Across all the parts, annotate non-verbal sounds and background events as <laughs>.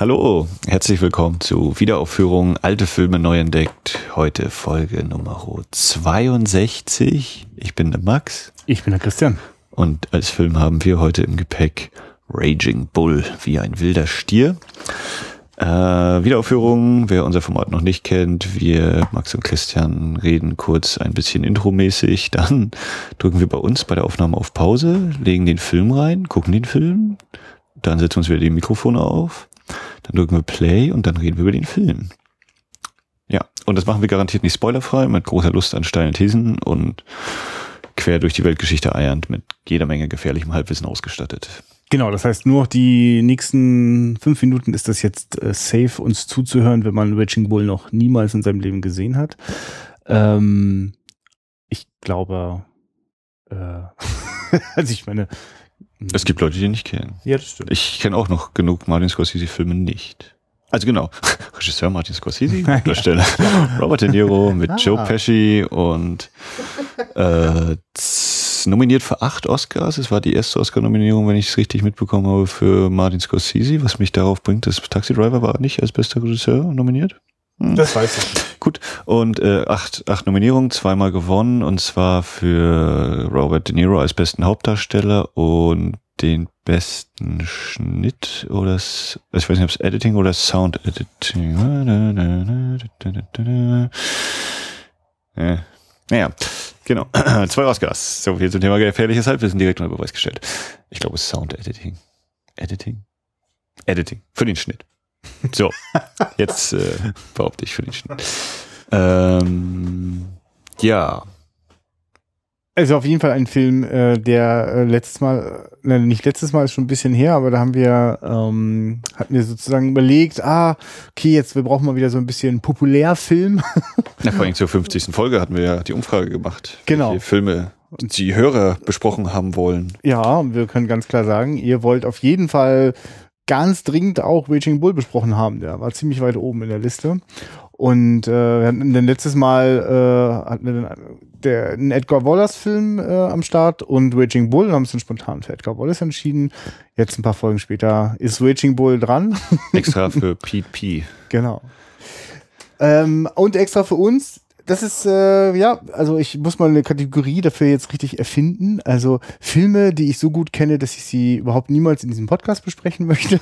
Hallo, herzlich willkommen zu Wiederaufführung Alte Filme neu entdeckt. Heute Folge Nummer 62. Ich bin der Max. Ich bin der Christian. Und als Film haben wir heute im Gepäck Raging Bull, wie ein wilder Stier. Äh, Wiederaufführung, wer unser Format noch nicht kennt, wir, Max und Christian, reden kurz ein bisschen intromäßig, <laughs> dann drücken wir bei uns bei der Aufnahme auf Pause, legen den Film rein, gucken den Film, dann setzen wir uns wieder die Mikrofone auf, dann drücken wir Play und dann reden wir über den Film. Ja, und das machen wir garantiert nicht spoilerfrei, mit großer Lust an steilen Thesen und quer durch die Weltgeschichte eiernd mit jeder Menge gefährlichem Halbwissen ausgestattet. Genau, das heißt, nur die nächsten fünf Minuten ist das jetzt äh, safe, uns zuzuhören, wenn man Raging Bull noch niemals in seinem Leben gesehen hat. Ähm, ich glaube, äh, <laughs> also ich meine. Es gibt Leute, die ihn nicht kennen. Ja, das stimmt. Ich kenne auch noch genug Martin Scorsese-Filme nicht. Also genau, <laughs> Regisseur Martin Scorsese, <laughs> Darsteller Robert De Niro mit ah. Joe Pesci und äh, nominiert für acht Oscars. Es war die erste Oscar-Nominierung, wenn ich es richtig mitbekommen habe, für Martin Scorsese, was mich darauf bringt, dass Taxi Driver war nicht als bester Regisseur nominiert. Hm. Das weiß ich. Gut. Und äh, acht, acht Nominierungen, zweimal gewonnen, und zwar für Robert De Niro als besten Hauptdarsteller und den besten Schnitt oder ich weiß nicht, ob es Editing oder Sound Editing. Ja. Naja, genau. <clears throat> Zwei Oscars. So viel zum Thema gefährliches Halbwissen direkt unter Beweis gestellt. Ich glaube, Sound Editing. Editing? Editing. Für den Schnitt. So, jetzt äh, behaupte ich für den Schnitt. Ähm, ja, also auf jeden Fall ein Film, äh, der äh, letztes Mal, äh, nicht letztes Mal ist schon ein bisschen her, aber da haben wir, ähm, hatten wir sozusagen überlegt, ah, okay, jetzt wir brauchen mal wieder so ein bisschen Populärfilm. Ja, vor allem zur 50. Folge hatten wir ja die Umfrage gemacht. Genau. Die Filme die Hörer besprochen haben wollen. Ja, und wir können ganz klar sagen, ihr wollt auf jeden Fall ganz dringend auch Raging Bull besprochen haben. Der war ziemlich weit oben in der Liste. Und äh, wir hatten dann letztes Mal äh, hatten wir dann der, einen Edgar Wallace-Film äh, am Start und Raging Bull und haben uns dann spontan für Edgar Wallace entschieden. Jetzt ein paar Folgen später ist Raging Bull dran. Extra für Pete P. <laughs> Genau. Ähm, und extra für uns das ist, äh, ja, also ich muss mal eine Kategorie dafür jetzt richtig erfinden. Also Filme, die ich so gut kenne, dass ich sie überhaupt niemals in diesem Podcast besprechen <laughs> möchte.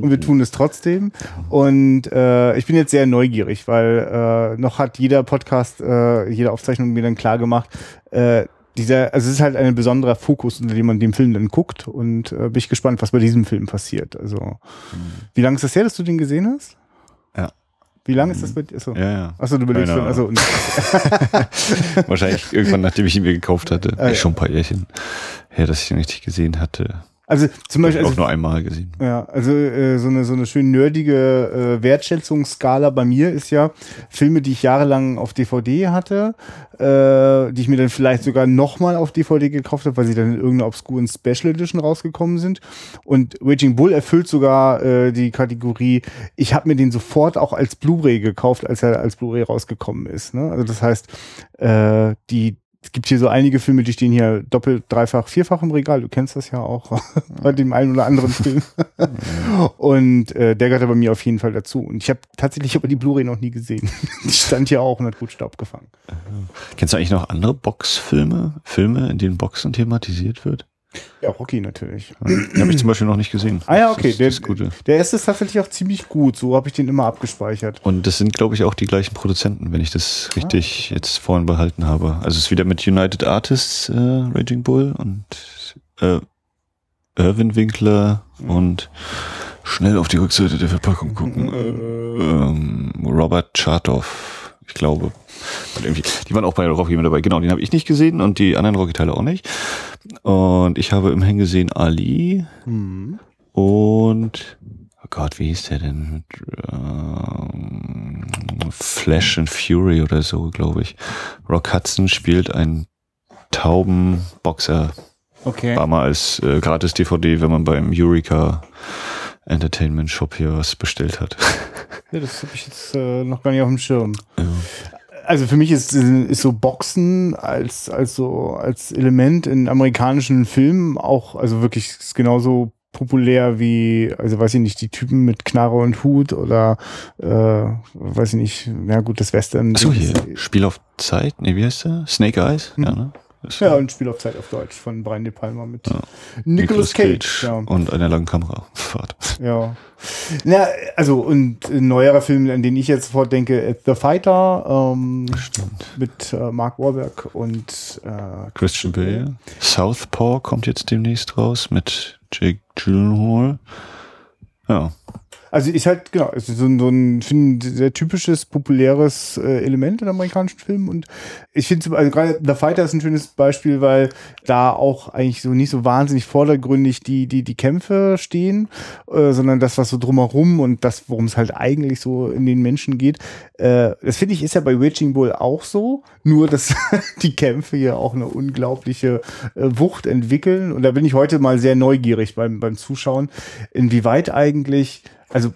und wir tun es trotzdem. Und äh, ich bin jetzt sehr neugierig, weil äh, noch hat jeder Podcast, äh, jede Aufzeichnung mir dann klar gemacht, äh, dieser, also es ist halt ein besonderer Fokus, unter dem man den Film dann guckt und äh, bin ich gespannt, was bei diesem Film passiert. Also, mhm. wie lange ist das her, dass du den gesehen hast? Wie lange ist das mit dir? Achso. Ja, ja. Achso, du überlegst schon. Achso. <laughs> Wahrscheinlich irgendwann, nachdem ich ihn mir gekauft hatte. Ah, ja. Schon ein paar Jährchen her, dass ich ihn richtig gesehen hatte. Also zum Beispiel. Also, auch nur einmal gesehen. Ja, also äh, so eine so eine schön nerdige äh, Wertschätzungsskala bei mir ist ja Filme, die ich jahrelang auf DVD hatte, äh, die ich mir dann vielleicht sogar nochmal auf DVD gekauft habe, weil sie dann in irgendeiner obskuren Special Edition rausgekommen sind. Und Raging Bull erfüllt sogar äh, die Kategorie. Ich habe mir den sofort auch als Blu-ray gekauft, als er als Blu-ray rausgekommen ist. Ne? Also das heißt, äh, die es gibt hier so einige Filme, die stehen hier doppelt, dreifach, vierfach im Regal. Du kennst das ja auch <laughs> bei dem einen oder anderen Film. <laughs> und äh, der gehört bei mir auf jeden Fall dazu. Und ich habe tatsächlich aber die Blu-ray noch nie gesehen. <laughs> die stand hier auch und hat gut Staub gefangen. Kennst du eigentlich noch andere Boxfilme? Filme, in denen Boxen thematisiert wird? Ja, Rocky natürlich. Den habe ich zum Beispiel noch nicht gesehen. Ah ja, okay. Das, das der, der erste ist tatsächlich auch ziemlich gut. So habe ich den immer abgespeichert. Und das sind, glaube ich, auch die gleichen Produzenten, wenn ich das richtig ah. jetzt vorhin behalten habe. Also es ist wieder mit United Artists äh, Raging Bull und äh, Irwin Winkler mhm. und schnell auf die Rückseite der Verpackung gucken. Äh, ähm, Robert Chartoff, ich glaube. Die waren auch bei Rocky mit dabei. Genau, den habe ich nicht gesehen und die anderen Rocky-Teile auch nicht. Und ich habe immerhin gesehen Ali mhm. und oh Gott, wie hieß der denn? Ähm, Flash and Fury oder so, glaube ich. Rock Hudson spielt einen tauben Boxer. Okay. War mal als äh, gratis DVD, wenn man beim Eureka Entertainment Shop hier was bestellt hat. <laughs> Ja, das habe ich jetzt äh, noch gar nicht auf dem Schirm. Ja also für mich ist, ist so Boxen als, als so, als Element in amerikanischen Filmen auch, also wirklich genauso populär wie, also weiß ich nicht, die Typen mit Knarre und Hut oder äh, weiß ich nicht, na gut, das Western. Achso, hier, Spiel auf Zeit, nee, wie heißt der? Snake Eyes? Hm. Ja, ne? Ja, und Spiel auf Zeit auf Deutsch von Brian De Palma mit Ja. Nicolas Cage. Ja. und einer langen Kamerafahrt. Ja. Na, also, und ein neuerer Film, an den ich jetzt sofort denke, ist The Fighter, ähm, mit äh, Mark Wahlberg und äh, Christian Bale. Southpaw kommt jetzt demnächst raus mit Jake Gyllenhaal. Ja, Also ist halt, genau, ist so ein, so ein find, sehr typisches, populäres äh, Element in amerikanischen Filmen. Und ich finde, also gerade The Fighter ist ein schönes Beispiel, weil da auch eigentlich so nicht so wahnsinnig vordergründig die, die, die Kämpfe stehen, äh, sondern das, was so drumherum und das, worum es halt eigentlich so in den Menschen geht. Äh, das finde ich, ist ja bei Raging Bull auch so, nur dass <laughs> die Kämpfe hier auch eine unglaubliche äh, Wucht entwickeln. Und da bin ich heute mal sehr neugierig beim, beim Zuschauen, inwieweit eigentlich also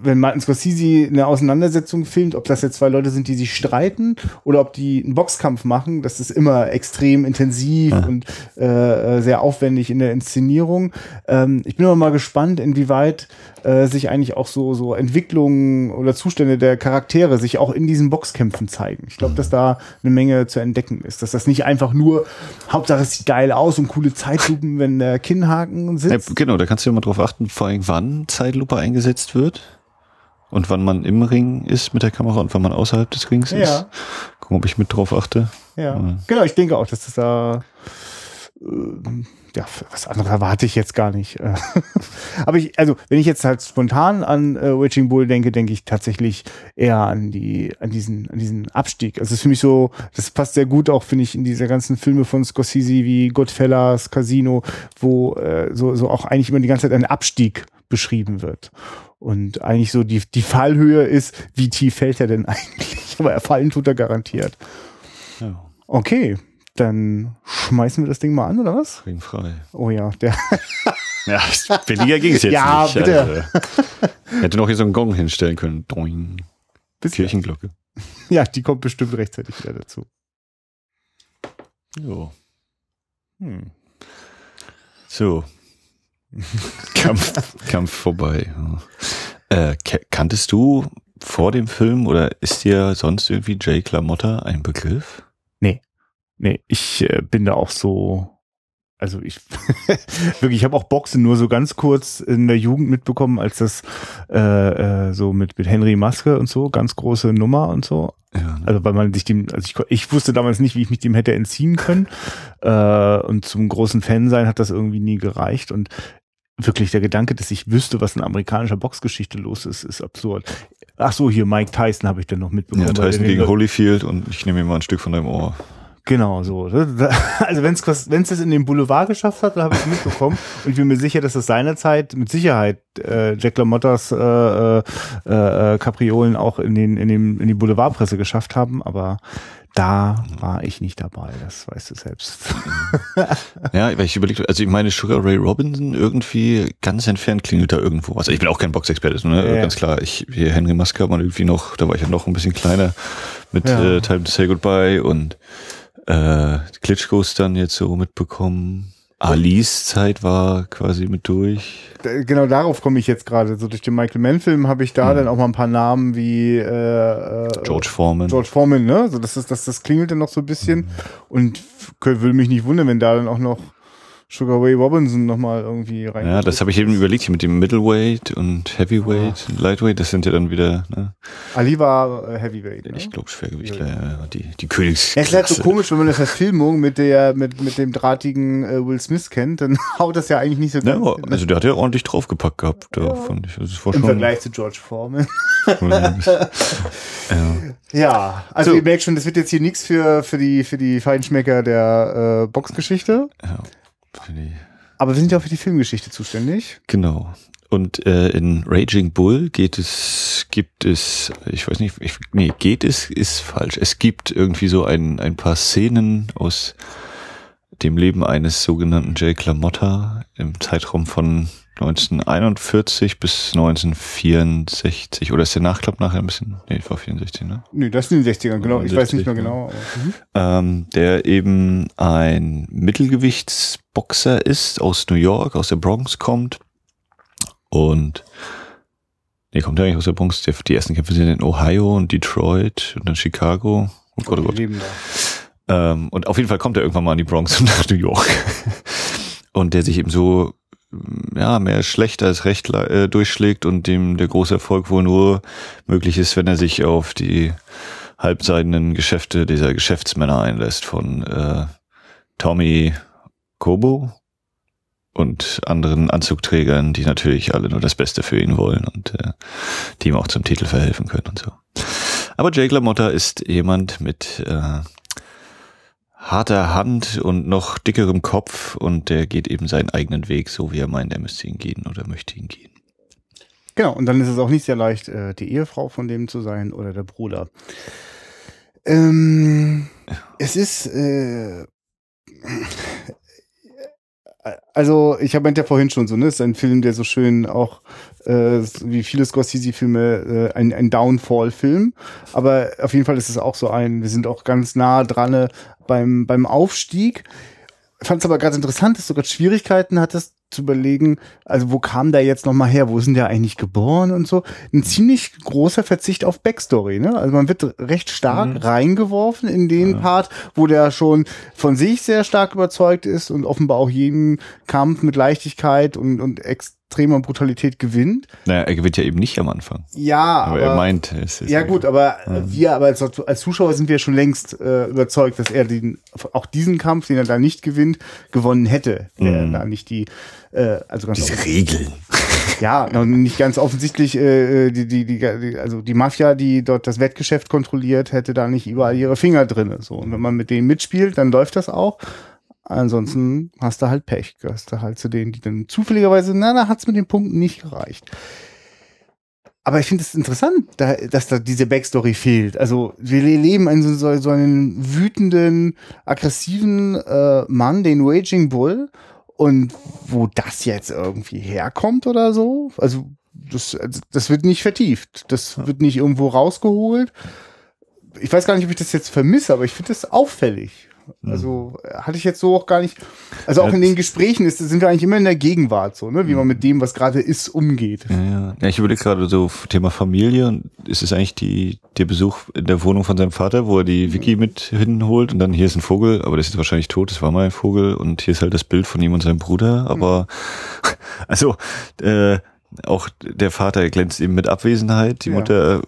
wenn Martin Scorsese eine Auseinandersetzung filmt, ob das jetzt zwei Leute sind, die sich streiten oder ob die einen Boxkampf machen, das ist immer extrem intensiv Ja. und äh, äh, sehr aufwendig in der Inszenierung. Ähm, ich bin aber mal gespannt, inwieweit äh, sich eigentlich auch so, so Entwicklungen oder Zustände der Charaktere sich auch in diesen Boxkämpfen zeigen. Ich glaube, dass da eine Menge zu entdecken ist. Dass das nicht einfach nur, Hauptsache es sieht geil aus und coole Zeitlupen, wenn der Kinnhaken ja sitzt. genau, da kannst du immer drauf achten, vor allem wann Zeitlupe eingesetzt wird und wann man im Ring ist mit der Kamera und wann man außerhalb des Rings Ja. ist. Gucken, ob ich mit drauf achte. Ja, Mhm. genau, ich denke auch, dass das da ähm, ja, was anderes erwarte ich jetzt gar nicht. Äh, <laughs> Aber ich, also, wenn ich jetzt halt spontan an äh, Witching Bull denke, denke ich tatsächlich eher an die, an diesen, an diesen Abstieg. Also, es ist für mich so, das passt sehr gut auch, finde ich, in diese ganzen Filme von Scorsese wie Goodfellas, Casino, wo äh, so, so auch eigentlich immer die ganze Zeit ein Abstieg beschrieben wird. Und eigentlich so die, die Fallhöhe ist, wie tief fällt er denn <laughs> eigentlich? Aber er fallen tut er garantiert. Ja, Okay, dann schmeißen wir das Ding mal an, oder was? Frei. Oh ja, der. <laughs> Ja, billiger ging es jetzt Ja, nicht. bitte. Also, <laughs> hätte noch hier so einen Gong hinstellen können. Doing. Bis Kirchenglocke. Ja, die kommt bestimmt rechtzeitig wieder dazu. Jo. Hm. So. <laughs> Kampf, Kampf vorbei. Ja. Äh, kanntest du vor dem Film oder ist dir sonst irgendwie Jay Clamotta ein Begriff? Nee, ich äh, bin da auch so. Also ich <laughs> wirklich, ich habe auch Boxen nur so ganz kurz in der Jugend mitbekommen, als das äh, äh, so mit mit Henry Maske und so ganz große Nummer und so. Ja, ne? Also weil man sich dem, also ich, ich wusste damals nicht, wie ich mich dem hätte entziehen können. Äh, und zum großen Fan sein hat das irgendwie nie gereicht. Und wirklich der Gedanke, dass ich wüsste, was in amerikanischer Boxgeschichte los ist, ist absurd. Ach so, hier Mike Tyson habe ich dann noch mitbekommen. ja Tyson gegen Holyfield und ich nehme mir mal ein Stück von deinem Ohr. Genau, so. <laughs> Also wenn es wenn es in den Boulevard geschafft hat, dann habe ich es mitbekommen. Und ich bin mir sicher, dass es seinerzeit mit Sicherheit äh, Jack LaMottas äh, äh, äh, Kapriolen auch in, den, in, den, in die Boulevardpresse geschafft haben. Aber da war ich nicht dabei, das weißt du selbst. <laughs> Ja, weil ich überlegt, also ich meine Sugar Ray Robinson irgendwie ganz entfernt klingelt da irgendwo. Also ich bin auch kein Boxexperte, ne? Ja, ganz klar. Ich hier Henry Maske man irgendwie noch, da war ich ja noch ein bisschen kleiner mit Ja. äh, Time to Say Goodbye und äh, Klitschkos dann jetzt so mitbekommen. Alis Zeit war quasi mit durch. Genau darauf komme ich jetzt gerade. So durch den Michael Mann-Film habe ich da dann auch mal ein paar Namen wie äh, äh, George Foreman. George Foreman, ne? So, das, ist, das, das klingelt dann noch so ein bisschen. Und f- kö- würde mich nicht wundern, wenn da dann auch noch Sugar Ray Robinson nochmal irgendwie rein. Ja, das habe ich eben überlegt hier mit dem Middleweight und Heavyweight und Lightweight. Das sind ja dann wieder, ne? Ali war äh, Heavyweight. Ne? Ich glaube Schwergewichtler, ja, die, die Königs. Ja, es ist halt so komisch, wenn man das Verfilmung mit der mit, mit dem drahtigen äh, Will Smith kennt, dann <laughs> haut das ja eigentlich nicht so Ja, ganz aber, hin, also der hat ja ordentlich draufgepackt gehabt, da Ja. fand ich. Also im Vergleich zu George Foreman. <laughs> ja. Ja, also So. ihr merkt schon, das wird jetzt hier nichts für, für, die, für die Feinschmecker der äh, Boxgeschichte. ja. Aber wir sind ja auch für die Filmgeschichte zuständig. Genau. Und äh, in Raging Bull geht es, gibt es, ich weiß nicht, ich, nee, geht es, ist falsch. Es gibt irgendwie so ein, ein paar Szenen aus dem Leben eines sogenannten Jake LaMotta im Zeitraum von 1941 bis 1964. Oder ist der Nachklapp nachher ein bisschen? Nee, war 64, ne? Nee, das sind die 60er, genau. Ich weiß nicht mehr genau. Ähm, der eben ein Mittelgewichtsboxer ist, aus New York, aus der Bronx kommt. Und nee, kommt er eigentlich aus der Bronx? Die, ersten Kämpfe sind in Ohio und Detroit und dann Chicago. Oh Gott, oh Gott. Ähm, und auf jeden Fall kommt er irgendwann mal in die Bronx und <laughs> nach New York. und der sich eben so ja, mehr schlecht als recht äh, durchschlägt und dem der große Erfolg wohl nur möglich ist, wenn er sich auf die halbseidenen Geschäfte dieser Geschäftsmänner einlässt von äh, Tommy Kobo und anderen Anzugträgern, die natürlich alle nur das Beste für ihn wollen und äh, die ihm auch zum Titel verhelfen können und so. Aber Jake LaMotta ist jemand mit äh, harter Hand und noch dickerem Kopf und der geht eben seinen eigenen Weg, so wie er meint, er müsste ihn gehen oder möchte ihn gehen. Genau, und dann ist es auch nicht sehr leicht, äh, die Ehefrau von dem zu sein oder der Bruder. Ähm, es ist, äh, also ich habe ja vorhin schon so, ne, es ist ein Film, der so schön auch äh, wie viele Scorsese-Filme äh, ein, ein Downfall-Film, aber auf jeden Fall ist es auch so ein, wir sind auch ganz nah dran äh, beim beim Aufstieg. Fand es aber gerade interessant, dass du gerade Schwierigkeiten hattest, zu überlegen, also wo kam der jetzt nochmal her, wo sind der eigentlich geboren und so. Ein ziemlich großer Verzicht auf Backstory, ne? Also man wird recht stark mhm. reingeworfen in den ja. Part, wo der schon von sich sehr stark überzeugt ist und offenbar auch jeden Kampf mit Leichtigkeit und, und extremer Brutalität gewinnt. Naja, er gewinnt ja eben nicht am Anfang. Ja, aber, aber er meint es. Ist ja gut, aber ja. wir, aber als, als, Zuschauer sind wir schon längst äh, überzeugt, dass er den, auch diesen Kampf, den er da nicht gewinnt, gewonnen hätte. Mhm. da nicht die äh, also ganz Diese Regeln. <laughs> Ja, nicht ganz offensichtlich, äh, die, die, die, also die Mafia, die dort das Wettgeschäft kontrolliert, hätte da nicht überall ihre Finger drinne. So. Und wenn man mit denen mitspielt, dann läuft das auch. Ansonsten hast du halt Pech. Gehörst du halt zu denen, die dann zufälligerweise, na, da hat's mit den Punkten nicht gereicht. Aber ich finde es interessant, da, dass da diese Backstory fehlt. Also wir leben in so, so einen wütenden, aggressiven äh, Mann, den Raging Bull, und wo das jetzt irgendwie herkommt oder so, also das, das wird nicht vertieft. Das wird nicht irgendwo rausgeholt. Ich weiß gar nicht, ob ich das jetzt vermisse, aber ich finde das auffällig. Also hatte ich jetzt so auch gar nicht. Also auch ja, in den Gesprächen ist, sind wir eigentlich immer in der Gegenwart so, ne? wie man mit dem, was gerade ist, umgeht. Ja, ja. ja ich überlege gerade so Thema Familie und ist es eigentlich die, der Besuch in der Wohnung von seinem Vater, wo er die Vicky mit hinholt und dann hier ist ein Vogel, aber der ist jetzt wahrscheinlich tot, das war mal ein Vogel und hier ist halt das Bild von ihm und seinem Bruder, aber <laughs> also äh, auch der Vater glänzt eben mit Abwesenheit, die Mutter äh,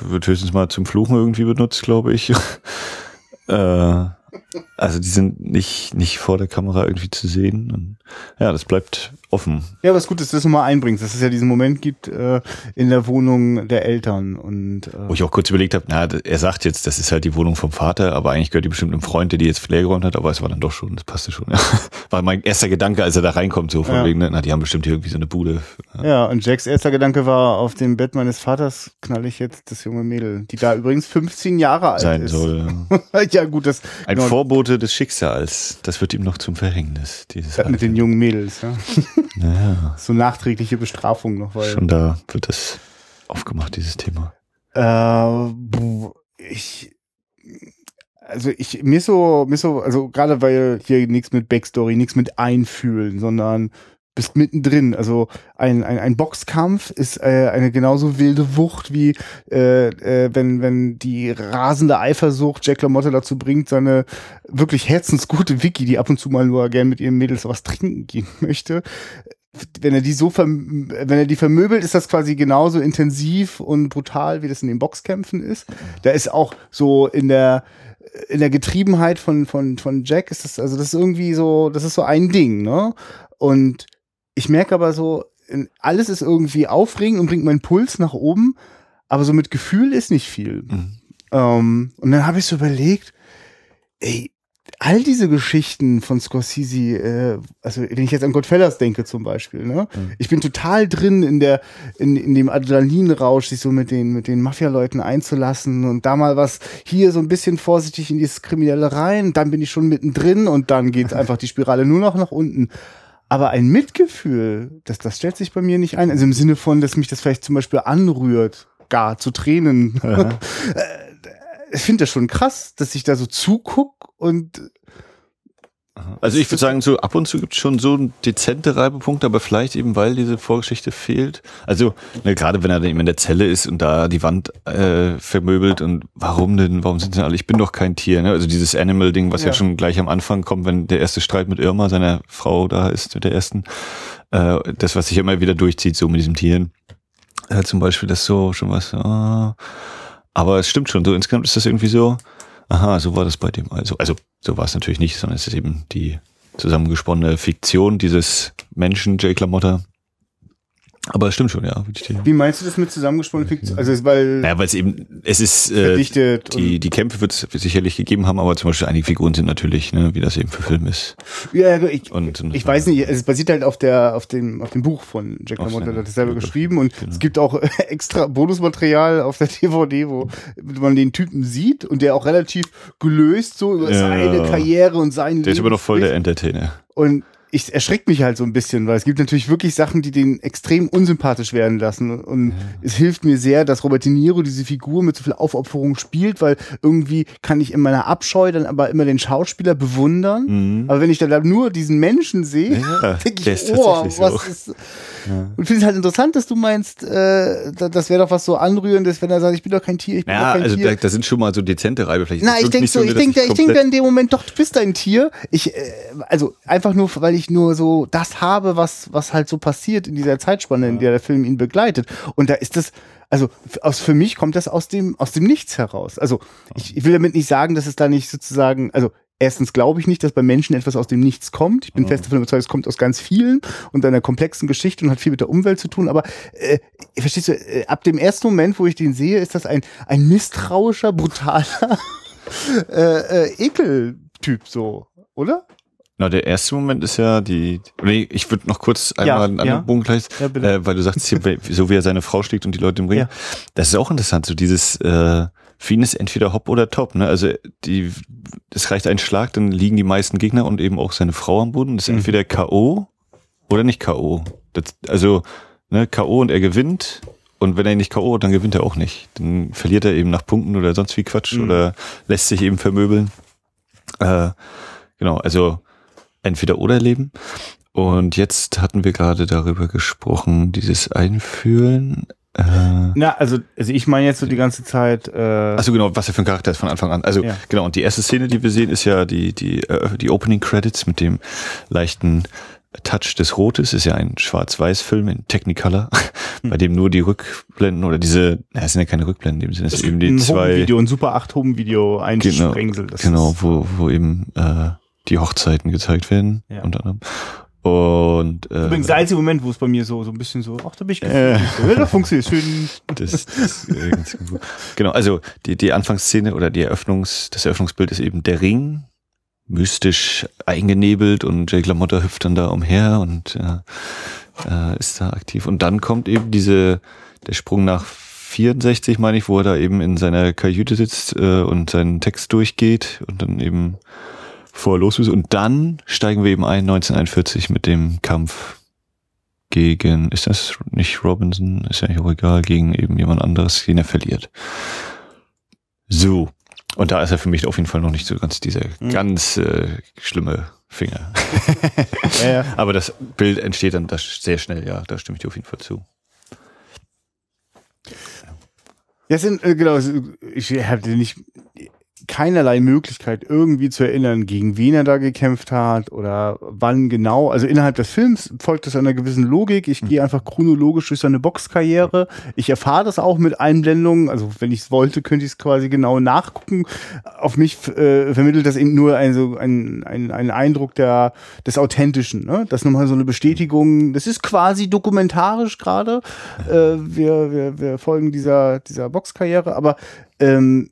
wird höchstens mal zum Fluchen irgendwie benutzt, glaube ich. Äh, also die sind nicht, nicht vor der Kamera irgendwie zu sehen. Und ja, das bleibt offen. Ja, was gut ist, dass du mal einbringst, dass es ja diesen Moment gibt äh, in der Wohnung der Eltern. und äh Wo ich auch kurz überlegt habe, na, er sagt jetzt, das ist halt die Wohnung vom Vater, aber eigentlich gehört die bestimmt einem Freund, der die jetzt Flair geräumt hat, aber es war dann doch schon, das passte schon. Ja. <laughs> War mein erster Gedanke, als er da reinkommt, so von ja. wegen, ne, na, die haben bestimmt hier irgendwie so eine Bude. Ja. ja, und Jacks erster Gedanke war, auf dem Bett meines Vaters knall ich jetzt das junge Mädel, die da übrigens 15 Jahre alt Sein ist. soll. <laughs> ja, gut, das. Ein genau, Vorbote des Schicksals, das wird ihm noch zum Verhängnis. Dieses mit den jungen Mädels, ja. Ja. So nachträgliche Bestrafung noch. Weil Schon da wird das aufgemacht, dieses Thema. Äh, ich, also ich, mir so, mir so, also gerade weil hier nichts mit Backstory, nichts mit Einfühlen, sondern bist mittendrin. Also ein, ein, ein Boxkampf ist äh, eine genauso wilde Wucht wie äh, äh, wenn, wenn die rasende Eifersucht Jack LaMotta dazu bringt, seine wirklich herzensgute Vicky, die ab und zu mal nur gern mit ihren Mädels was trinken gehen <laughs> möchte, wenn er die so wenn er die vermöbelt, ist das quasi genauso intensiv und brutal, wie das in den Boxkämpfen ist. Da ist auch so in der in der Getriebenheit von von von Jack ist das also das ist irgendwie so, das ist so ein Ding, ne? Und ich merke aber so, alles ist irgendwie aufregend und bringt meinen Puls nach oben, aber so mit Gefühl ist nicht viel. Mhm. Ähm, und dann habe ich so überlegt, ey, all diese Geschichten von Scorsese, äh, also wenn ich jetzt an Godfellas denke zum Beispiel, ne, mhm. ich bin total drin in der, in, in dem Adrenalinrausch, sich so mit den, mit den Mafia-Leuten einzulassen und da mal was hier so ein bisschen vorsichtig in dieses Kriminelle rein, dann bin ich schon mittendrin und dann geht <laughs> einfach die Spirale nur noch nach unten. Aber ein Mitgefühl, das, das stellt sich bei mir nicht ein. Also im Sinne von, dass mich das vielleicht zum Beispiel anrührt, gar zu Tränen. <laughs> Äh, ich finde das schon krass, dass ich da so zuguck und also ich würde sagen, so ab und zu gibt es schon so dezente Reibepunkte, aber vielleicht eben, weil diese Vorgeschichte fehlt. Also ne, gerade wenn er dann eben in der Zelle ist und da die Wand äh, vermöbelt und warum denn, warum sind denn alle, ich bin doch kein Tier. Ne? Also dieses Animal-Ding, was ja. ja. schon gleich am Anfang kommt, wenn der erste Streit mit Irma, seiner Frau da ist, mit der ersten, äh, das, was sich immer wieder durchzieht, so mit diesem Tieren. Äh, zum Beispiel das so schon was. Äh, aber es stimmt schon, so insgesamt ist das irgendwie so, aha, so war das bei dem. Also, also so war es natürlich nicht, sondern es ist eben die zusammengesponnene Fiktion dieses Menschen, Jake LaMotta, aber es stimmt schon, ja. Wie meinst du das mit zusammengesponnen Fiktion? Also weil naja, weil es eben, es ist äh, die die Kämpfe wird es sicherlich gegeben haben, aber zum Beispiel einige Figuren sind natürlich, ne, wie das eben für Film ist. Ja, ich, und, und ich weiß nicht, es basiert halt auf der auf dem auf dem Buch von Jack LaMotta, der hat das selber geschrieben und genau. es gibt auch <laughs> extra Bonusmaterial auf der DVD, wo man den Typen sieht und der auch relativ gelöst so über ja, seine Karriere und sein Der ist immer noch voll der Entertainer. Und ich erschreckt mich halt so ein bisschen, weil es gibt natürlich wirklich Sachen, die den extrem unsympathisch werden lassen. Und ja. es hilft mir sehr, dass Robert De Niro diese Figur mit so viel Aufopferung spielt, weil irgendwie kann ich in meiner Abscheu dann aber immer den Schauspieler bewundern. Mhm. Aber wenn ich dann nur diesen Menschen sehe, ja, <laughs> denke ich, oh, was so. ist. Ja. Und finde es halt interessant, dass du meinst, äh, das wäre doch was so anrührendes, wenn er sagt, ich bin doch kein Tier, ich bin ja, doch kein also Tier. Da, da sind schon mal so dezente Reibeflächen. Na, ich denke so, ich denke, ich denke in dem Moment doch, du bist ein Tier. Ich, äh, also einfach nur, weil ich nur so das habe, was, was halt so passiert in dieser Zeitspanne, in der der Film ihn begleitet. Und da ist das, also aus, für mich kommt das aus dem, aus dem Nichts heraus. Also ich, ich will damit nicht sagen, dass es da nicht sozusagen, also erstens glaube ich nicht, dass bei Menschen etwas aus dem Nichts kommt. Ich bin mhm. fest davon überzeugt, es kommt aus ganz vielen und einer komplexen Geschichte und hat viel mit der Umwelt zu tun. Aber äh, verstehst du, äh, ab dem ersten Moment, wo ich den sehe, ist das ein, ein misstrauischer, brutaler <laughs> äh, äh, Ekeltyp so, oder? Na, der erste Moment ist ja die. Nee, ich würde noch kurz einmal ja, einen anderen ja. Bogen gleich, ja, äh, weil du sagst hier, so wie er seine Frau schlägt und die Leute im Ring. Ja. Das ist auch interessant, so dieses äh, für ihn ist entweder Hopp oder Top. Ne? Also die, es reicht ein Schlag, dann liegen die meisten Gegner und eben auch seine Frau am Boden. Das ist mhm. entweder K.O. oder nicht K.O. Also ne, K.O. und er gewinnt. Und wenn er nicht K.O., dann gewinnt er auch nicht. Dann verliert er eben nach Punkten oder sonst wie Quatsch mhm. oder lässt sich eben vermöbeln. Äh, genau, also entweder oder Leben. Und jetzt hatten wir gerade darüber gesprochen, dieses Einfühlen. Äh, Na, also, also ich meine jetzt so die ganze Zeit. Äh also genau, was er für ein Charakter ist von Anfang an. Also ja. genau, und die erste Szene, die wir sehen, ist ja die die äh, die Opening Credits mit dem leichten Touch des Rotes. Ist ja ein Schwarz-Weiß-Film in Technicolor, hm. bei dem nur die Rückblenden oder diese, na, es sind ja keine Rückblenden, in dem Sinne, es sind eben die ein zwei. Video, ein Super 8 Home Video Einsprengsel. Genau, genau wo wo eben äh, die Hochzeiten gezeigt werden, ja. unter anderem. Und äh, übrigens der einzige Moment, wo es bei mir so so ein bisschen so, ach, da bin ich äh, da funktioniert schön. Das, das äh, ganz gut. Genau, also die die Anfangsszene oder die Eröffnungs das Eröffnungsbild ist eben der Ring, mystisch eingenebelt und Jake LaMotta hüpft dann da umher und äh, äh, ist da aktiv und dann kommt eben diese der Sprung nach 64 meine ich, wo er da eben in seiner Kajüte sitzt äh, und seinen Text durchgeht und dann eben vor los ist. Und dann steigen wir eben ein 1941 mit dem Kampf gegen, ist das nicht Robinson, ist ja nicht auch egal, gegen eben jemand anderes, den er verliert. So. Und da ist er für mich auf jeden Fall noch nicht so ganz dieser mhm. ganz äh, schlimme Finger. <laughs> ja, ja. Aber das Bild entsteht dann das sehr schnell, ja, da stimme ich dir auf jeden Fall zu. Ja, sind, äh, genau, ich habe nicht, keinerlei Möglichkeit, irgendwie zu erinnern, gegen wen er da gekämpft hat oder wann genau. Also innerhalb des Films folgt das einer gewissen Logik. Ich gehe einfach chronologisch durch seine Boxkarriere. Ich erfahre das auch mit Einblendungen. Also wenn ich es wollte, könnte ich es quasi genau nachgucken. Auf mich äh, vermittelt das eben nur also ein, ein, ein Eindruck der, des Authentischen. Ne? Das ist nochmal so eine Bestätigung. Das ist quasi dokumentarisch gerade. Äh, wir, wir, wir folgen dieser, dieser Boxkarriere. Aber ähm,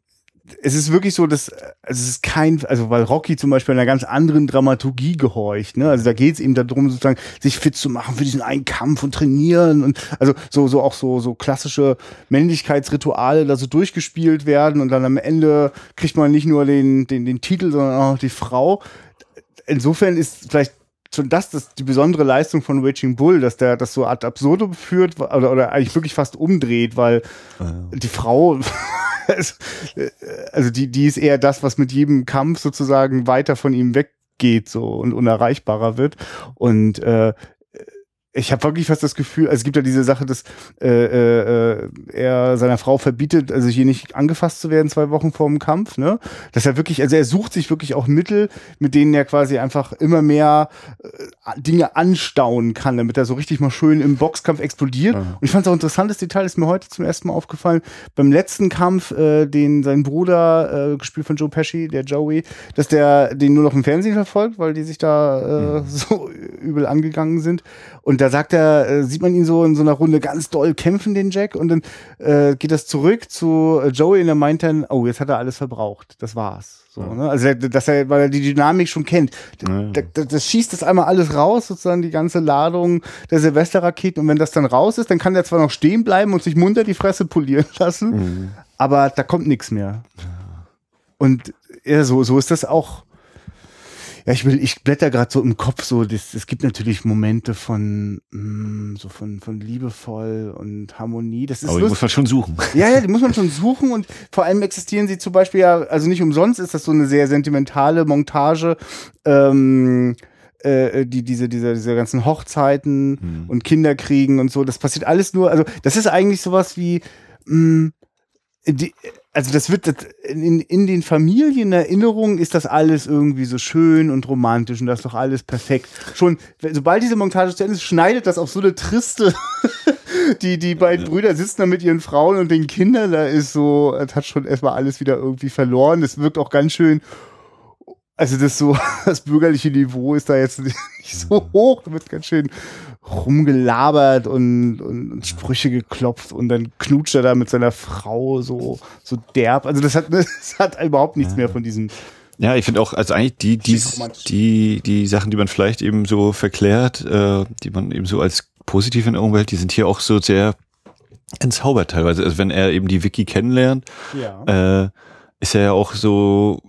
es ist wirklich so, dass also es ist kein, also weil Rocky zum Beispiel einer ganz anderen Dramaturgie gehorcht, ne? Also da geht es ihm darum, sozusagen sich fit zu machen für diesen einen Kampf und trainieren und also so so auch so so klassische Männlichkeitsrituale da so durchgespielt werden und dann am Ende kriegt man nicht nur den den den Titel, sondern auch die Frau. Insofern ist vielleicht schon das, das die besondere Leistung von Raging Bull, dass der das so ad absurdum führt oder, oder eigentlich wirklich fast umdreht, weil Ja. die Frau, <laughs> <laughs> also die, die ist eher das, was mit jedem Kampf sozusagen weiter von ihm weggeht so und unerreichbarer wird. Und äh, ich habe wirklich fast das Gefühl, also es gibt ja diese Sache, dass äh, äh, er seiner Frau verbietet, also hier nicht angefasst zu werden zwei Wochen vor dem Kampf, ne? Dass er wirklich, also er sucht sich wirklich auch Mittel, mit denen er quasi einfach immer mehr äh, Dinge anstauen kann, damit er so richtig mal schön im Boxkampf explodiert. Ja. Und ich fand es auch interessantes Detail, ist mir heute zum ersten Mal aufgefallen, beim letzten Kampf, äh, den sein Bruder, äh, gespielt von Joe Pesci, der Joey, dass der den nur noch im Fernsehen verfolgt, weil die sich da äh, <laughs> so übel angegangen sind. Und da sagt er, äh, sieht man ihn so in so einer Runde ganz doll kämpfen, den Jack, und dann äh, geht das zurück zu äh, Joey und er meint dann, oh, jetzt hat er alles verbraucht. Das war's. So, Ja. ne? Also, er- dass er, weil er die Dynamik schon kennt. Ja. Da, da, das schießt das einmal alles raus, sozusagen die ganze Ladung der Silvesterraketen. Und wenn das dann raus ist, dann kann der zwar noch stehen bleiben und sich munter die Fresse polieren <laughs> lassen, Mhm. aber da kommt nichts mehr. Und ja, so, so ist das auch. Ja, ich will, ich blätter gerade so im Kopf so, das, es gibt natürlich Momente von, mm, so von, von liebevoll und Harmonie. Das ist Aber die muss man schon suchen. <laughs> Ja, ja, die muss man schon suchen und vor allem existieren sie zum Beispiel ja, also nicht umsonst ist das so eine sehr sentimentale Montage, ähm, äh, die, diese, diese, diese ganzen Hochzeiten Hm. und Kinderkriegen und so, das passiert alles nur, also das ist eigentlich sowas wie, mh, die, also das wird das, in, in den Familienerinnerungen ist das alles irgendwie so schön und romantisch und das ist doch alles perfekt. Schon, sobald diese Montage zu Ende ist, schneidet das auf so eine triste, <laughs> die, die beiden Brüder sitzen da mit ihren Frauen und den Kindern, da ist so, das hat schon erstmal alles wieder irgendwie verloren. Das wirkt auch ganz schön, also das so, <laughs> das bürgerliche Niveau ist da jetzt <laughs> nicht so hoch, da wird ganz schön rumgelabert und, und, und Sprüche geklopft und dann knutscht er da mit seiner Frau so, so derb. Also das hat, <laughs> das hat überhaupt nichts mehr von diesem. Ja, ich finde auch, also eigentlich die, die, die, die Sachen, die man vielleicht eben so verklärt, äh, die man eben so als positiv in Erinnerung behält, die sind hier auch so sehr entzaubert teilweise. Also wenn er eben die Wiki kennenlernt, Ja. äh, ist er ja auch so,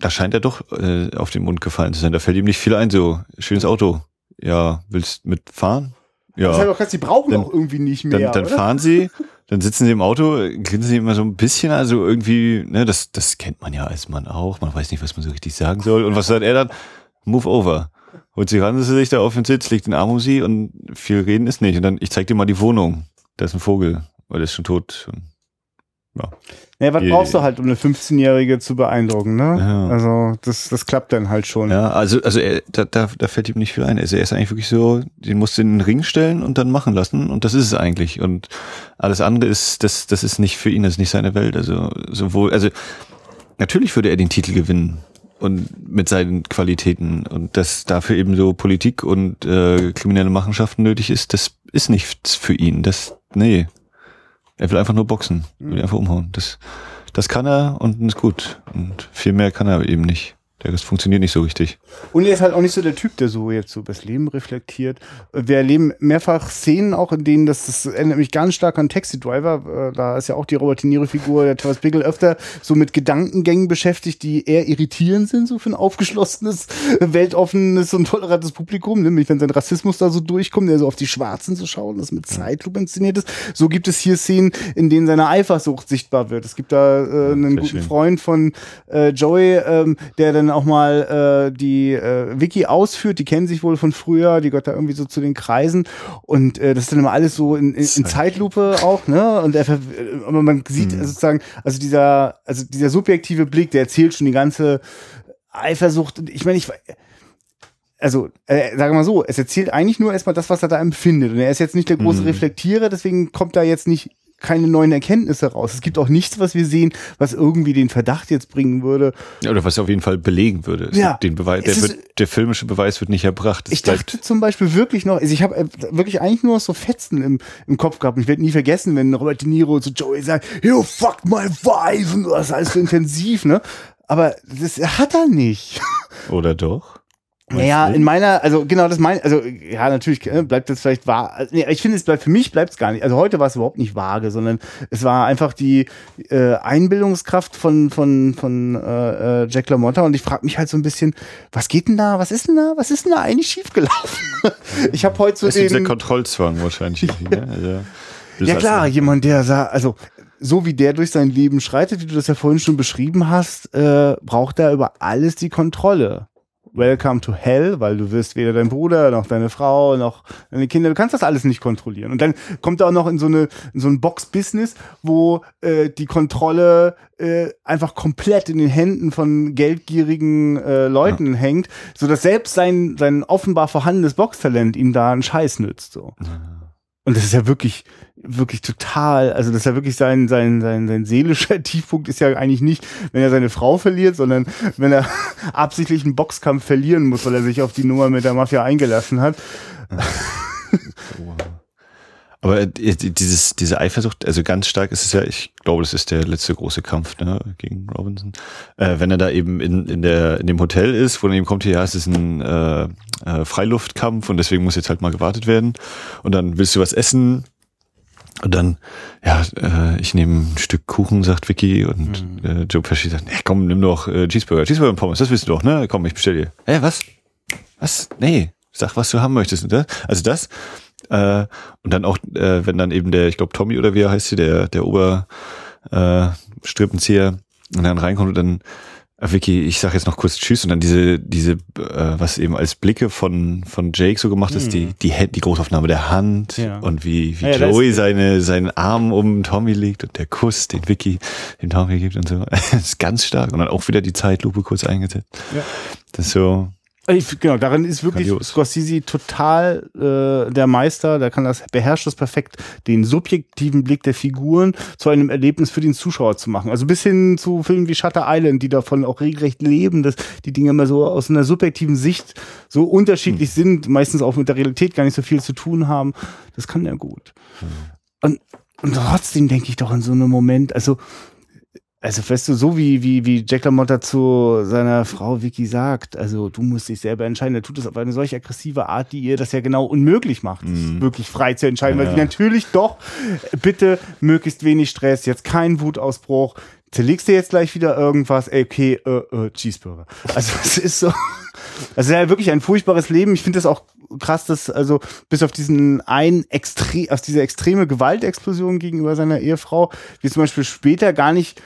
da scheint er doch äh, auf den Mund gefallen zu sein. Da fällt ihm nicht viel ein, so, schönes Auto. Ja, willst mitfahren? Ja. Das heißt auch, die brauchen Dann- auch irgendwie nicht dann, mehr. dann oder? fahren sie, dann sitzen sie im Auto, grinsen sie immer so ein bisschen, also irgendwie, ne, das, das kennt man ja als Mann auch, man weiß nicht, was man so richtig sagen soll. Und was sagt er dann? Move over. Holt sie ran, sie sich da auf den Sitz, legt den Arm um sie und viel reden ist nicht. Und dann, ich zeig dir mal die Wohnung. Da ist ein Vogel, weil der ist schon tot. Und, ja. Ja, was brauchst du halt, um eine 15-Jährige zu beeindrucken, ne? Ja. Also, das, das klappt dann halt schon. ja, also, also er, da, da, da fällt ihm nicht viel ein. Also er ist eigentlich wirklich so, den musst du in den Ring stellen und dann machen lassen und das ist es eigentlich. Und alles andere ist, das, das ist nicht für ihn, das ist nicht seine Welt. Also sowohl, also natürlich würde er den Titel gewinnen und mit seinen Qualitäten und dass dafür eben so Politik und äh, kriminelle Machenschaften nötig ist, das ist nichts für ihn. Das, nee. Er will einfach nur boxen, will einfach umhauen. Das, das kann er und ist gut. Und viel mehr kann er eben nicht. Der Rest funktioniert nicht so richtig. Und er ist halt auch nicht so der Typ, der so jetzt so das Leben reflektiert. Wir erleben mehrfach Szenen auch, in denen das, das erinnert mich ganz stark an Taxi Driver. Äh, Da ist ja auch die Robert De Niro-Figur, der Thomas Bigel, öfter so mit Gedankengängen beschäftigt, die eher irritierend sind, so für ein aufgeschlossenes, weltoffenes und tolerantes Publikum. Nämlich, wenn sein Rassismus da so durchkommt, der so auf die Schwarzen zu schauen, das mit Zeitlupe inszeniert ist. So gibt es hier Szenen, in denen seine Eifersucht sichtbar wird. Es gibt da äh, einen sehr guten schön. Freund von äh, Joey, ähm, der dann auch mal äh, die äh, Wiki ausführt. Die kennen sich wohl von früher, die gehört da irgendwie so zu den Kreisen. Und äh, das ist dann immer alles so in, in, in Zeitlupe auch, ne? Und er, aber man sieht Mhm. sozusagen, also dieser, also dieser subjektive Blick, der erzählt schon die ganze Eifersucht. Ich meine, ich also, äh, sagen wir mal so, es erzählt eigentlich nur erstmal das, was er da empfindet. Und er ist jetzt nicht der große Mhm. Reflektierer, deswegen kommt da jetzt nicht keine neuen Erkenntnisse raus. Es gibt auch nichts, was wir sehen, was irgendwie den Verdacht jetzt bringen würde. Ja, Oder was auf jeden Fall belegen würde. Es Ja. Den Beweis, der, wird, der filmische Beweis wird nicht erbracht. Es Ich dachte zum Beispiel wirklich noch, also ich habe äh, wirklich eigentlich nur noch so Fetzen im, im Kopf gehabt. Ich werde nie vergessen, wenn Robert De Niro zu Joey sagt, you fuck my wife und das ist alles so intensiv, ne? Aber das hat er nicht. <laughs> Oder doch? Naja, in meiner, also genau das meine, also ja, natürlich äh, bleibt das vielleicht wahr. Also, nee, ich finde, es bleibt für mich bleibt es gar nicht. Also heute war es überhaupt nicht vage, sondern es war einfach die äh, Einbildungskraft von von von äh, äh Jack LaMotta und ich frage mich halt so ein bisschen, was geht denn da? Was ist denn da? Was ist denn da eigentlich schiefgelaufen? <laughs> ich habe heute so das ist der Kontrollzwang wahrscheinlich. ne? <laughs> also, ja klar, jemand, der sah, also so wie der durch sein Leben schreitet, wie du das ja vorhin schon beschrieben hast, äh, braucht er über alles die Kontrolle. Welcome to Hell, weil du wirst weder dein Bruder noch deine Frau noch deine Kinder, du kannst das alles nicht kontrollieren. Und dann kommt er auch noch in so eine in so ein Box-Business, wo äh, die Kontrolle äh, einfach komplett in den Händen von geldgierigen äh, Leuten ja. hängt, so dass selbst sein sein offenbar vorhandenes Boxtalent ihm da einen Scheiß nützt. So. Und das ist ja wirklich wirklich total, also das ist ja wirklich sein, sein, sein, sein seelischer <laughs> Tiefpunkt ist ja eigentlich nicht, wenn er seine Frau verliert, sondern wenn er <laughs> absichtlich einen Boxkampf verlieren muss, weil er sich auf die Nummer mit der Mafia eingelassen hat. <laughs> Aber dieses, diese Eifersucht, also ganz stark ist es ja, ich glaube, das ist der letzte große Kampf ne, gegen Robinson. Äh, wenn er da eben in, in, der, in dem Hotel ist, wo dann eben kommt, ja, es ist ein äh, äh, Freiluftkampf und deswegen muss jetzt halt mal gewartet werden. Und dann willst du was essen, und dann, ja, äh, ich nehme ein Stück Kuchen, sagt Vicky, und mhm. äh, Joe Pesci sagt, nee, komm, nimm doch äh, Cheeseburger, Cheeseburger und Pommes, das willst du doch, ne? Komm, ich bestell dir. Hä, was? Was? Nee, sag, was du haben möchtest. Ne? Also das. Äh, und dann auch, äh, wenn dann eben der, ich glaube Tommy oder wie er heißt hier, der, der Ober äh, Strippenzieher, und dann reinkommt und dann Vicky, ich sag jetzt noch kurz Tschüss und dann diese, diese, äh, was eben als Blicke von, von Jake so gemacht ist, mhm. die, die, die Großaufnahme der Hand ja. und wie, wie ja, Joey seine, seinen Arm um Tommy legt und der Kuss, den Vicky dem Tommy gibt und so. <laughs> das ist ganz stark. Und dann auch wieder die Zeitlupe kurz eingesetzt. Ja. Das ist so, ich, genau, darin ist wirklich Grandios. Scorsese total äh, der Meister, der kann das, beherrscht das perfekt, den subjektiven Blick der Figuren zu einem Erlebnis für den Zuschauer zu machen. Also bis hin zu Filmen wie Shutter Island, die davon auch regelrecht leben, dass die Dinge immer so aus einer subjektiven Sicht so unterschiedlich hm. sind, meistens auch mit der Realität gar nicht so viel zu tun haben. Das kann er gut. Hm. Und, und trotzdem denke ich doch in so einem Moment, also also, weißt du, so wie, wie, wie Jack LaMotta zu seiner Frau Vicky sagt, also du musst dich selber entscheiden, er tut das auf eine solch aggressive Art, die ihr das ja genau unmöglich macht, mhm. wirklich frei zu entscheiden, ja. weil sie natürlich doch, bitte möglichst wenig Stress, jetzt kein Wutausbruch, zerlegst du jetzt gleich wieder irgendwas, ey, okay, äh, äh, Cheeseburger. Also es ist so, also ja wirklich ein furchtbares Leben. Ich finde das auch krass, dass also bis auf diesen ein extrem, aus dieser extreme Gewaltexplosion gegenüber seiner Ehefrau, wie zum Beispiel später gar nicht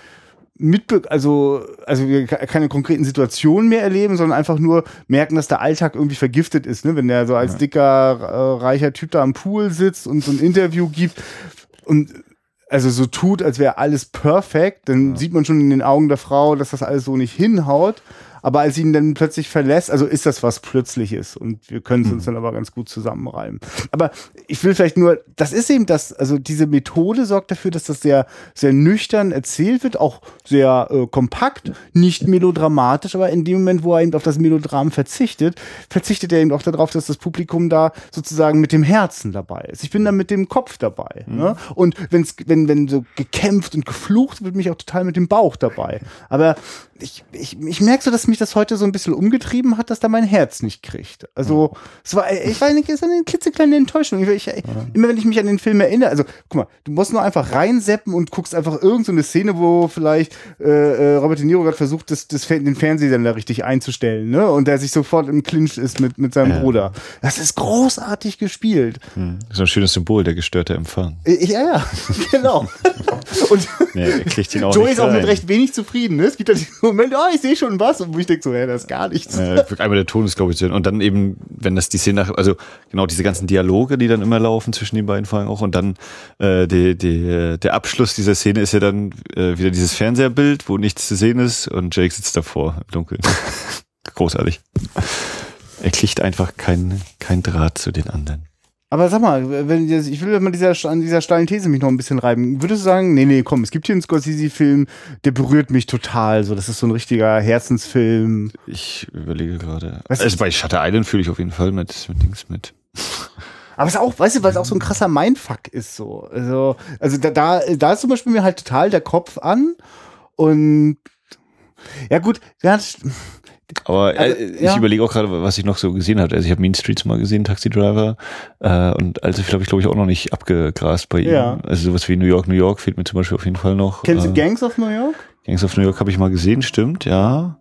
mitbe also also wir keine konkreten Situationen mehr erleben, sondern einfach nur merken, dass der Alltag irgendwie vergiftet ist, ne? Wenn der so als ja. dicker äh, reicher Typ da am Pool sitzt und so ein Interview gibt und also so tut, als wäre alles perfekt, dann ja. sieht man schon in den Augen der Frau, dass das alles so nicht hinhaut. Aber als ihn dann plötzlich verlässt, also ist das was Plötzliches und wir können es uns mhm. dann aber ganz gut zusammenreimen. Aber ich will vielleicht nur, das ist eben das, also diese Methode sorgt dafür, dass das sehr, sehr nüchtern erzählt wird, auch sehr äh, kompakt, nicht melodramatisch, aber in dem Moment, wo er eben auf das Melodram verzichtet, verzichtet er eben auch darauf, dass das Publikum da sozusagen mit dem Herzen dabei ist. Ich bin da mit dem Kopf dabei. Mhm. Ne? Und wenn's, wenn, wenn so gekämpft und geflucht wird, mich auch total mit dem Bauch dabei. Aber ich, ich, ich merke so, dass mich das heute so ein bisschen umgetrieben hat, dass da mein Herz nicht kriegt. Also, es war, ich war eine, eine klitzekleine Enttäuschung. Ich, ich. Immer wenn ich mich an den Film erinnere, also, guck mal, du musst nur einfach reinseppen und guckst einfach irgendeine so Szene, wo vielleicht äh, äh, Robert De Niro gerade versucht, das, das, den Fernsehsender richtig einzustellen, ne? Und der sich sofort im Clinch ist mit, mit seinem ja. Bruder. Das ist großartig gespielt. Hm. So ein schönes Symbol, der gestörte Empfang. Ja, ja, <laughs> genau. <laughs> und nee, kriegt ihn auch Joey ist auch mit recht wenig zufrieden, ne? Es gibt ja diesen Moment, oh, ich sehe schon was, und wo ich denke so, ja, das ist gar nichts. Äh, einmal der Ton ist, glaube ich, und dann eben, wenn das die Szene, also genau diese ganzen Dialoge, die dann immer laufen zwischen den beiden allem auch, und dann äh, die, die, der Abschluss dieser Szene ist ja dann äh, wieder dieses Fernseherbild, wo nichts zu sehen ist, und Jake sitzt davor im Dunkeln. <laughs> Großartig. Er kriegt einfach keinen kein Draht zu den anderen. Aber sag mal, wenn ich will mal dieser, an dieser steilen These mich noch ein bisschen reiben. Würdest du sagen, nee, nee, komm, es gibt hier einen Scorsese-Film, der berührt mich total. So, das ist so ein richtiger Herzensfilm. Ich überlege gerade. Also bei Shutter Island fühle ich auf jeden Fall mit, mit Dings mit. Aber es ist auch, weißt du, weil es auch so ein krasser Mindfuck ist, so. Also, also da, da, da ist zum Beispiel mir halt total der Kopf an. Und ja, gut, ja, Aber äh, Also, ich ja. überlege auch gerade, was ich noch so gesehen hatte. Also ich habe Mean Streets mal gesehen, Taxi Driver. Äh, und also habe ich, glaube ich, auch noch nicht abgegrast bei ihm. Ja. Also sowas wie New York, New York fehlt mir zum Beispiel auf jeden Fall noch. Kennst du äh, Gangs of New York? Gangs of New York habe ich mal gesehen, stimmt, ja.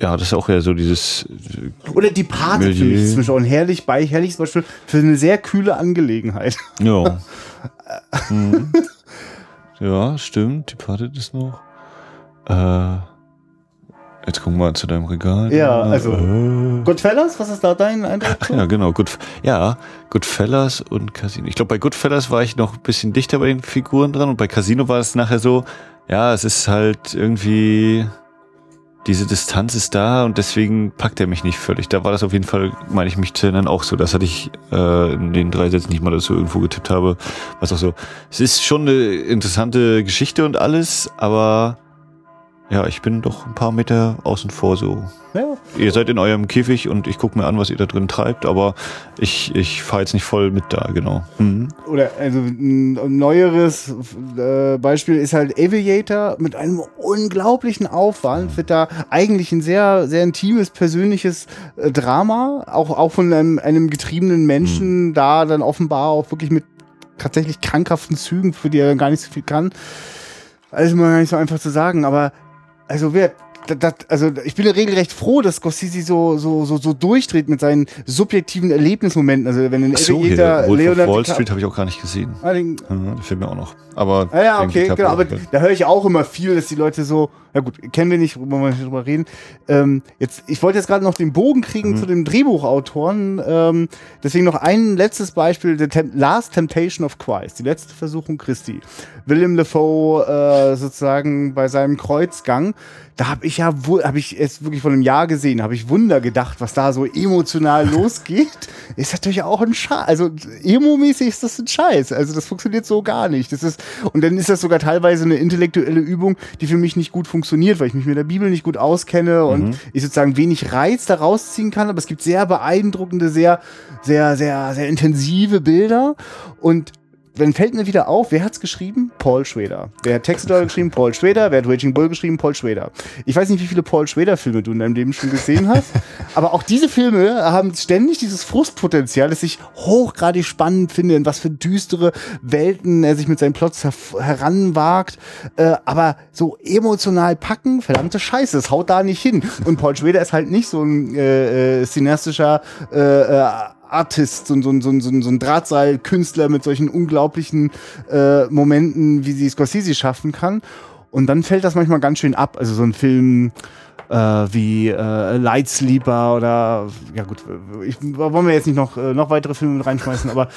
Ja, das ist auch eher so dieses Oder Die für Milieu. mich zum Beispiel auch ein herrlich, bei herrlich zum Beispiel für eine sehr kühle Angelegenheit. Ja. <laughs> mhm. Ja, stimmt. Die Partet ist noch. Äh, jetzt gucken wir mal zu deinem Regal. Ja, also- Äh, Goodfellas, was ist da dein Eindruck? ach ja, genau. Good, ja, Goodfellas und Casino. Ich glaube, bei Goodfellas war ich noch ein bisschen dichter bei den Figuren dran und bei Casino war es nachher so, ja, es ist halt irgendwie. Diese Distanz ist da und deswegen packt er mich nicht völlig. Da war das auf jeden Fall, meine ich mich zu erinnern, auch so. Das hatte ich äh, in den drei Sätzen nicht mal dazu irgendwo getippt habe. Was auch so. Es ist schon eine interessante Geschichte und alles, aber ja, ich bin doch ein paar Meter außen vor so. Ja. Ihr seid in eurem Käfig und ich gucke mir an, was ihr da drin treibt, aber ich, ich fahre jetzt nicht voll mit da, genau. Mhm. Oder also ein neueres äh, Beispiel ist halt Aviator mit einem unglaublichen Aufwand wird da eigentlich ein sehr sehr intimes persönliches äh, Drama auch auch von einem, einem getriebenen Menschen da dann offenbar auch wirklich mit tatsächlich krankhaften Zügen für die er dann gar nicht so viel kann also mal gar nicht so einfach zu sagen aber also wer das, also ich bin ja regelrecht froh, dass Scorsese so so so so durchdreht mit seinen subjektiven Erlebnismomenten. Also wenn in Ach so, Aviator Wolf of Leonardo Wall Street habe ich auch gar nicht gesehen. Ah, den- Ja, der fehlt mir auch noch. Aber Ah ja, den okay, genau. Aber da höre ich auch immer viel, dass die Leute so, ja gut, kennen wir nicht, worüber wir nicht drüber reden. Ähm, jetzt, ich wollte jetzt gerade noch den Bogen kriegen Mhm. zu dem Drehbuchautoren. Ähm, deswegen noch ein letztes Beispiel: The Tem Last Temptation of Christ, die letzte Versuchung Christi. Willem Dafoe äh, sozusagen bei seinem Kreuzgang. Da habe ich ja, wohl- habe ich es wirklich vor einem Jahr gesehen, habe ich Wunder gedacht, was da so emotional <laughs> losgeht. Ist natürlich auch ein Scheiß. Also emo-mäßig ist das ein Scheiß. Also das funktioniert so gar nicht. Das ist und dann ist das sogar teilweise eine intellektuelle Übung, die für mich nicht gut funktioniert, weil ich mich mit der Bibel nicht gut auskenne und ich sozusagen wenig Reiz da rausziehen kann. Aber es gibt sehr beeindruckende, sehr, sehr, sehr, sehr intensive Bilder und dann fällt mir wieder auf, wer hat's geschrieben? Paul Schrader. Wer hat Textedeuter geschrieben? Paul Schrader. Wer hat Raging Bull geschrieben? Paul Schrader. Ich weiß nicht, wie viele Paul Schrader-Filme du in deinem Leben schon gesehen hast, <laughs> aber auch diese Filme haben ständig dieses Frustpotenzial, das ich hochgradig spannend finde, in was für düstere Welten er sich mit seinen Plots herf- heranwagt. Äh, aber so emotional packen, verdammte Scheiße, es haut da nicht hin. Und Paul Schrader ist halt nicht so ein äh, äh, cineastischer äh, äh, Artist, so, so, so, so, so ein Drahtseilkünstler mit solchen unglaublichen äh, Momenten, wie sie Scorsese schaffen kann. Und dann fällt das manchmal ganz schön ab. Also so ein Film äh, wie äh, Light Sleeper oder ja gut, ich, wollen wir jetzt nicht noch, äh, noch weitere Filme mit reinschmeißen, aber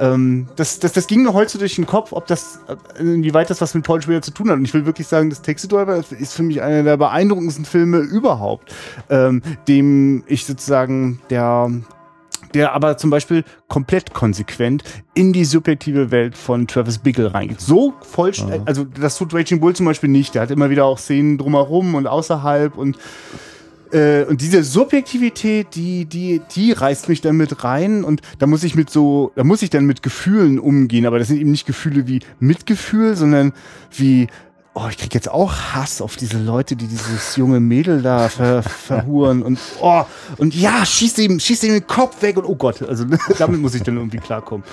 ähm, das, das, das ging mir heute durch den Kopf, ob das, äh, inwieweit das was mit Paul Schrader zu tun hat. Und ich will wirklich sagen, das Taxi Driver ist- ist für mich einer der beeindruckendsten Filme überhaupt, ähm, dem ich sozusagen der der aber zum Beispiel komplett konsequent in die subjektive Welt von Travis Bickle reingeht. So voll, also das tut Raging Bull zum Beispiel nicht. Der hat immer wieder auch Szenen drumherum und außerhalb und äh, und diese Subjektivität, die, die, die reißt mich dann mit rein und da muss ich mit so, da muss ich dann mit Gefühlen umgehen, aber das sind eben nicht Gefühle wie Mitgefühl, sondern wie, oh, ich krieg jetzt auch Hass auf diese Leute, die dieses junge Mädel da ver, verhuren und oh, und ja, schieß ihm, schieß ihm den Kopf weg und oh Gott, also <laughs> damit muss ich dann irgendwie klarkommen.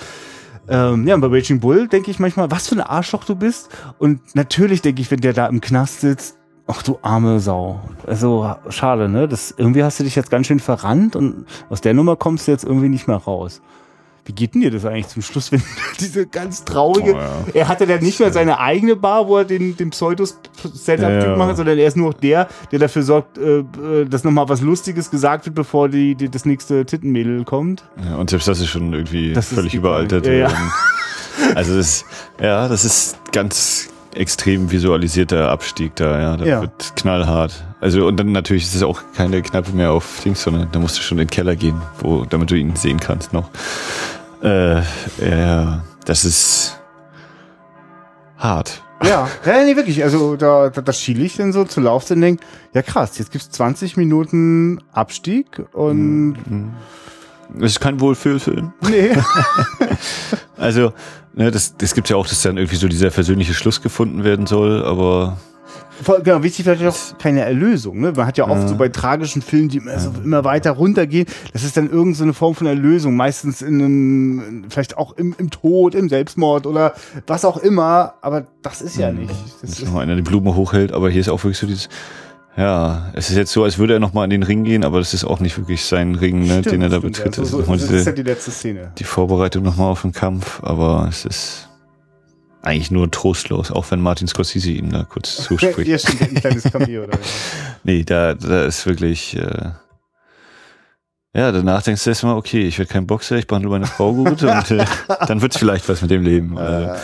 Ähm, ja, bei Raging Bull denke ich manchmal, was für ein Arschloch du bist. Und natürlich denke ich, wenn der da im Knast sitzt, ach du arme Sau. Also schade, ne? Das, irgendwie hast du dich jetzt ganz schön verrannt und aus der Nummer kommst du jetzt irgendwie nicht mehr raus. Wie geht denn dir das eigentlich zum Schluss, <laughs> wenn diese ganz traurige. Oh, ja. Er hatte dann nicht mehr seine eigene Bar, wo er den, den Pseudo-Setup Ja, ja. macht, sondern er ist nur noch der, der dafür sorgt, äh, äh, dass nochmal was Lustiges gesagt wird, bevor die, die, das nächste Tittenmädel kommt. Ja, und selbst das ist schon irgendwie Das völlig überaltert. Also das, ja, das ist ganz extrem visualisierter Abstieg da, ja. Da Ja. wird knallhart. Also und dann natürlich ist es auch keine Kneipe mehr auf Dings, sondern da musst du schon in den Keller gehen, wo, damit du ihn sehen kannst noch. Äh, ja, das ist hart. Ja, ja, nee, wirklich. Also da, da, da schiele ich dann so zu Laufzeit und denke, ja krass, jetzt gibt's 20 Minuten Abstieg und Es ist kein Wohlfühlfilm. nee. <laughs> Also, ne, das, das gibt ja auch, dass dann irgendwie so dieser versöhnliche Schluss gefunden werden soll, aber genau, wichtig vielleicht auch keine Erlösung. Ne? Man hat ja oft so bei tragischen Filmen, die immer, so immer weiter runtergehen. Das ist dann irgendeine so eine Form von Erlösung, meistens in einem, vielleicht auch im, im Tod, im Selbstmord oder was auch immer. Aber das ist ja nicht. Das Dass nochmal einer die Blume hochhält, aber hier ist auch wirklich so dieses, ja, es ist jetzt so, als würde er nochmal in den Ring gehen, aber das ist auch nicht wirklich sein Ring, ne, Stimmt, den er da stimmt, betritt. Ja. Das So, ist so, nochmal das ist ja die letzte Szene. die Vorbereitung nochmal auf den Kampf, aber es ist eigentlich nur trostlos, auch wenn Martin Scorsese ihm da kurz <laughs> zuspricht. Ja, stimmt, ein kleines Cameo. Oder? <laughs> Nee, da, da ist wirklich, äh, ja, danach denkst du erstmal, okay, ich werde kein Boxer, ich behandle meine Frau gut und äh, <laughs> dann wird's vielleicht was mit dem Leben. Also,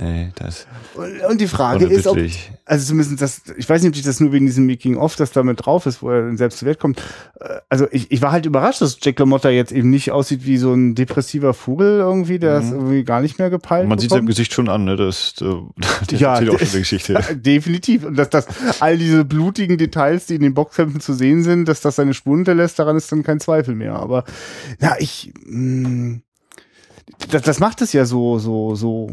nee, das Und, und die Frage ist, ob, also zumindest das, ich weiß nicht, ob ich das nur wegen diesem Making-of, das damit drauf ist, wo er dann selbst zur Welt kommt. Äh, Also ich, ich war halt überrascht, dass Jack LaMotta jetzt eben nicht aussieht wie so ein depressiver Vogel irgendwie, der es irgendwie gar nicht mehr gepeilt Man sieht bekommt. Gesicht schon an, ne? Das, äh, <laughs> das Ja, erzählt auch das- schon eine <laughs> Geschichte. Definitiv. Und dass das all diese blutigen Details, die in den Boxkämpfen zu sehen sind, dass das seine Spuren hinterlässt, daran ist dann kein Zweifel mehr. Aber na, ich mh, das, das macht es ja so, so, so,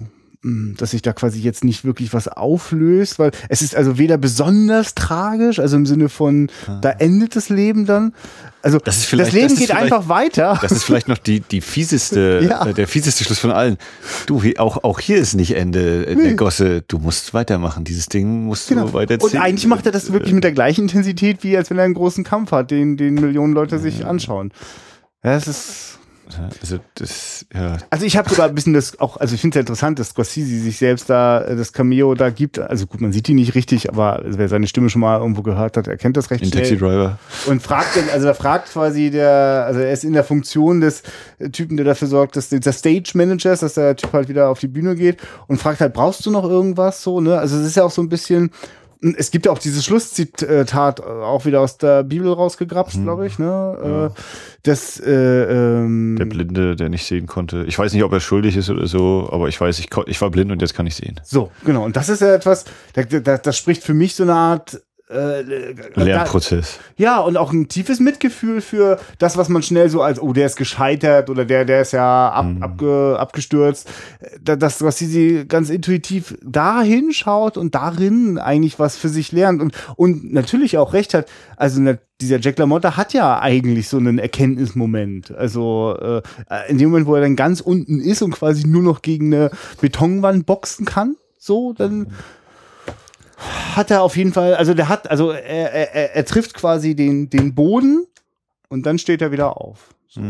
dass sich da quasi jetzt nicht wirklich was auflöst, weil es ist also weder besonders tragisch, also im Sinne von, da endet das Leben dann. Also Das ist das vielleicht- Leben das geht einfach weiter. Das ist vielleicht noch die, die fieseste, <laughs> Ja. äh, der fieseste Schluss von allen. Du, auch, auch hier ist nicht Ende in der Gosse. Du musst weitermachen. Dieses Ding musst Genau. du weiterziehen. Und eigentlich macht er das wirklich mit der gleichen Intensität, wie als wenn er einen großen Kampf hat, den, den Millionen Leute sich anschauen. Ja, es ist. Also, das, ja. Also ich habe sogar ein bisschen das auch, also ich finde es ja interessant, dass Scorsese sich selbst da äh, das Cameo da gibt. Also gut, man sieht ihn nicht richtig, aber wer seine Stimme schon mal irgendwo gehört hat, erkennt das recht In schnell. Taxi Driver. Und fragt also da fragt quasi der, also er ist in der Funktion des äh, Typen, der dafür sorgt, dass der Stage Managers, dass der Typ halt wieder auf die Bühne geht und fragt halt, brauchst du noch irgendwas so, ne? Also es ist ja auch so ein bisschen, es gibt ja auch dieses Schlusszitat äh, auch wieder aus der Bibel rausgegrapscht, glaube ich, ne? Äh, das, äh, ähm, Der Blinde, der nicht sehen konnte. Ich weiß nicht, ob er schuldig ist oder so, aber ich weiß, ich, ich war blind und jetzt kann ich sehen. so, genau. Und das ist ja etwas, das, das, das spricht für mich so eine Art äh, Lernprozess. Ja, und auch ein tiefes Mitgefühl für das, was man schnell so als, oh, der ist gescheitert oder der, der ist ja ab, abge, abgestürzt. Da- Das, was sie, sie ganz intuitiv da hinschaut und darin eigentlich was für sich lernt und, und natürlich auch recht hat. Also ne, dieser Jack LaMotta hat ja eigentlich so einen Erkenntnismoment. Also äh, in dem Moment, wo er dann ganz unten ist und quasi nur noch gegen eine Betonwand boxen kann, so, dann hat er auf jeden Fall, also der hat, also er, er, er trifft quasi den, den Boden und dann steht er wieder auf. So.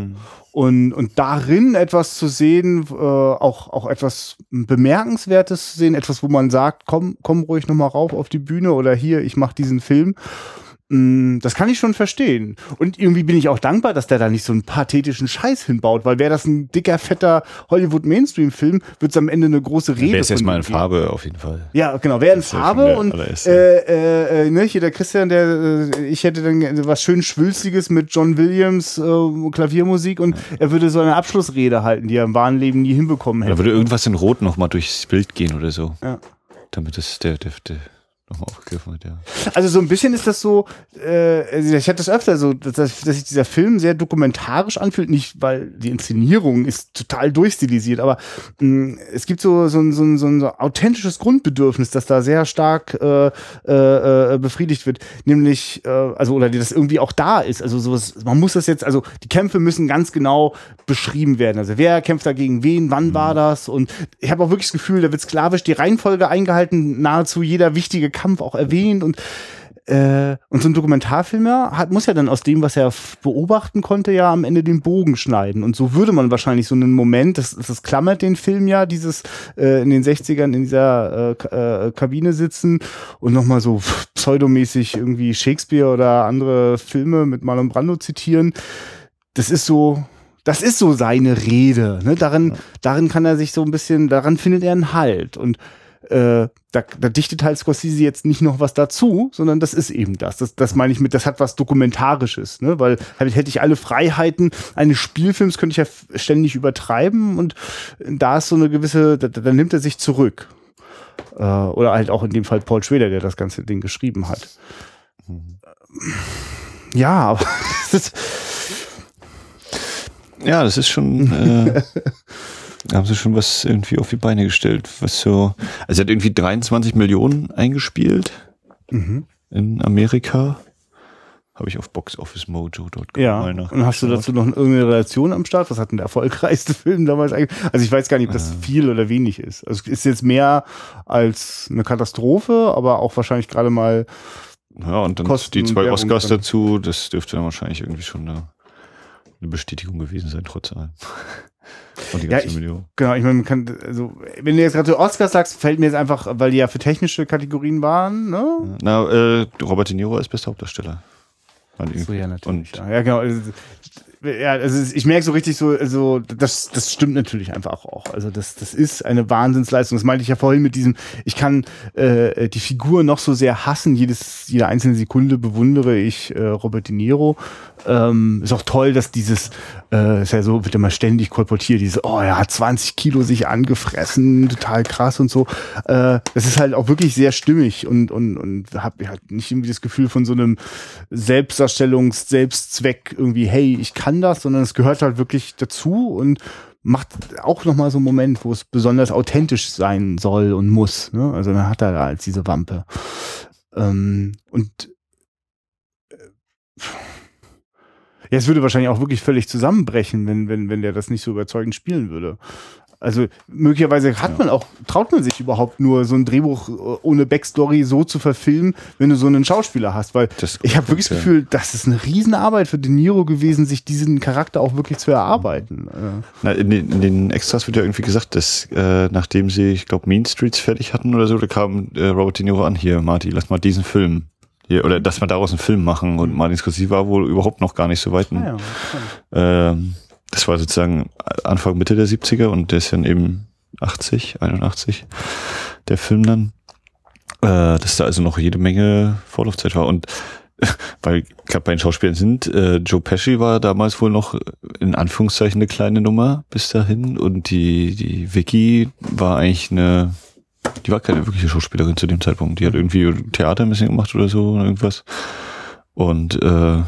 Und, und darin etwas zu sehen, äh, auch, auch etwas Bemerkenswertes zu sehen, etwas, wo man sagt, komm, komm ruhig nochmal rauf auf die Bühne oder hier, ich mache diesen Film. Mm, Das kann ich schon verstehen. Und irgendwie bin ich auch dankbar, dass der da nicht so einen pathetischen Scheiß hinbaut, weil wäre das ein dicker, fetter Hollywood-Mainstream-Film, wird es am Ende eine große Rede ist von erstmal ihm in geben. Farbe auf jeden Fall. Ja, genau, wäre in ja Farbe und äh, äh, äh, ne, hier der Christian, der äh, ich hätte dann was schön Schwülstiges mit John Williams äh, Klaviermusik und er würde so eine Abschlussrede halten, die er im wahren Leben nie hinbekommen Da hätte. würde irgendwas in Rot nochmal durchs Bild gehen oder so. Ja. Damit es der, der, der nochmal aufgegriffen wird, ja. Also so ein bisschen ist das so, äh, also ich hatte das öfter so, dass, dass sich dieser Film sehr dokumentarisch anfühlt, nicht weil die Inszenierung ist total durchstilisiert, aber mh, es gibt so, so, ein, so, ein, so ein so authentisches Grundbedürfnis, das da sehr stark äh, äh, äh, befriedigt wird, nämlich, äh, also oder das irgendwie auch da ist, also sowas, man muss das jetzt, also die Kämpfe müssen ganz genau beschrieben werden, also wer kämpft da gegen wen, wann war das? Und ich habe auch wirklich das Gefühl, da wird sklavisch die Reihenfolge eingehalten, nahezu jeder wichtige Kampf auch erwähnt und äh, und so ein Dokumentarfilmer hat, muss ja dann aus dem, was er beobachten konnte, ja am Ende den Bogen schneiden. Und so würde man wahrscheinlich so einen Moment, das, das klammert den Film ja, dieses äh, in den 60ern in dieser äh, äh, Kabine sitzen und nochmal so pseudomäßig irgendwie Shakespeare oder andere Filme mit Marlon Brando zitieren. Das ist so, das ist so seine Rede. Ne? Darin, darin kann er sich so ein bisschen, daran findet er einen Halt. Und äh, da, da dichtet halt Scorsese jetzt nicht noch was dazu, sondern das ist eben das. Das, das meine ich mit, das hat was Dokumentarisches, ne? Weil halt, hätte ich alle Freiheiten eines Spielfilms, könnte ich ja ständig übertreiben und da ist so eine gewisse, da, da nimmt er sich zurück. Äh, oder halt auch in dem Fall Paul Schweder, der das ganze Ding geschrieben hat. Ja, aber <laughs> das ist, Ja, das ist schon, äh, <laughs> haben sie schon was irgendwie auf die Beine gestellt, was so, also er hat irgendwie 23 Millionen eingespielt mhm. in Amerika. Habe ich auf boxofficemojo.com ja. mal nach. Und hast du dazu noch irgendeine Relation am Start? Was hat denn der erfolgreichste <laughs> Film damals eigentlich? Also ich weiß gar nicht, ob das äh. viel oder wenig ist. Also es ist jetzt mehr als eine Katastrophe, aber auch wahrscheinlich gerade mal. Ja, und dann Kosten die zwei Oscars dazu, das dürfte dann wahrscheinlich irgendwie schon eine, eine Bestätigung gewesen sein, trotz allem. <laughs> Und die ganze ja, ich, Genau, ich meine, man kann, also, wenn du jetzt gerade Oscars sagst, fällt mir jetzt einfach, weil die ja für technische Kategorien waren, ne? Na, äh, Robert De Niro ist bester Hauptdarsteller. So, ja, natürlich. Und ja, genau. Also, ja, also ich merke so richtig so, also das, das stimmt natürlich einfach auch. Also das, das ist eine Wahnsinnsleistung. Das meinte ich ja vorhin mit diesem, ich kann äh, die Figur noch so sehr hassen, jedes, jede einzelne Sekunde bewundere ich äh, Robert De Niro. Ähm, ist auch toll, dass dieses, äh, ist ja so, wird immer ständig kolportiert, diese, oh, er hat 20 Kilo sich angefressen, total krass und so. Äh, das ist halt auch wirklich sehr stimmig und, und, und habe halt nicht irgendwie das Gefühl von so einem Selbstdarstellungs-, Selbstzweck irgendwie, hey, ich kann das, sondern es gehört halt wirklich dazu und macht auch nochmal so einen Moment, wo es besonders authentisch sein soll und muss. Ne? Also dann hat er da als diese Wampe. Ähm, und äh, ja, es würde wahrscheinlich auch wirklich völlig zusammenbrechen, wenn, wenn, wenn der das nicht so überzeugend spielen würde. Also möglicherweise hat man auch, traut man sich überhaupt nur so ein Drehbuch äh, ohne Backstory so zu verfilmen, wenn du so einen Schauspieler hast, weil ich habe wirklich das Gefühl, das ist eine Riesenarbeit für De Niro gewesen, sich diesen Charakter auch wirklich zu erarbeiten. Na, in, den, in den Extras wird ja irgendwie gesagt, dass äh, nachdem sie, ich glaube, Mean Streets fertig hatten oder so, da kam äh, Robert De Niro an, hier, Marty, lass mal diesen Film hier, oder dass wir daraus einen Film machen und Martin Scorsese war wohl überhaupt noch gar nicht so weit. Ah, ja, ähm, das war sozusagen Anfang, Mitte der 70er und der ist dann eben 80, 81, der Film dann. Äh, dass da also noch jede Menge Vorlaufzeit war. Und <laughs> weil gerade bei den Schauspielern sind, äh, Joe Pesci war damals wohl noch in Anführungszeichen eine kleine Nummer bis dahin und die, die Vicky war eigentlich eine, die war keine wirkliche Schauspielerin zu dem Zeitpunkt. Die hat irgendwie Theater ein bisschen gemacht oder so oder irgendwas. Und äh,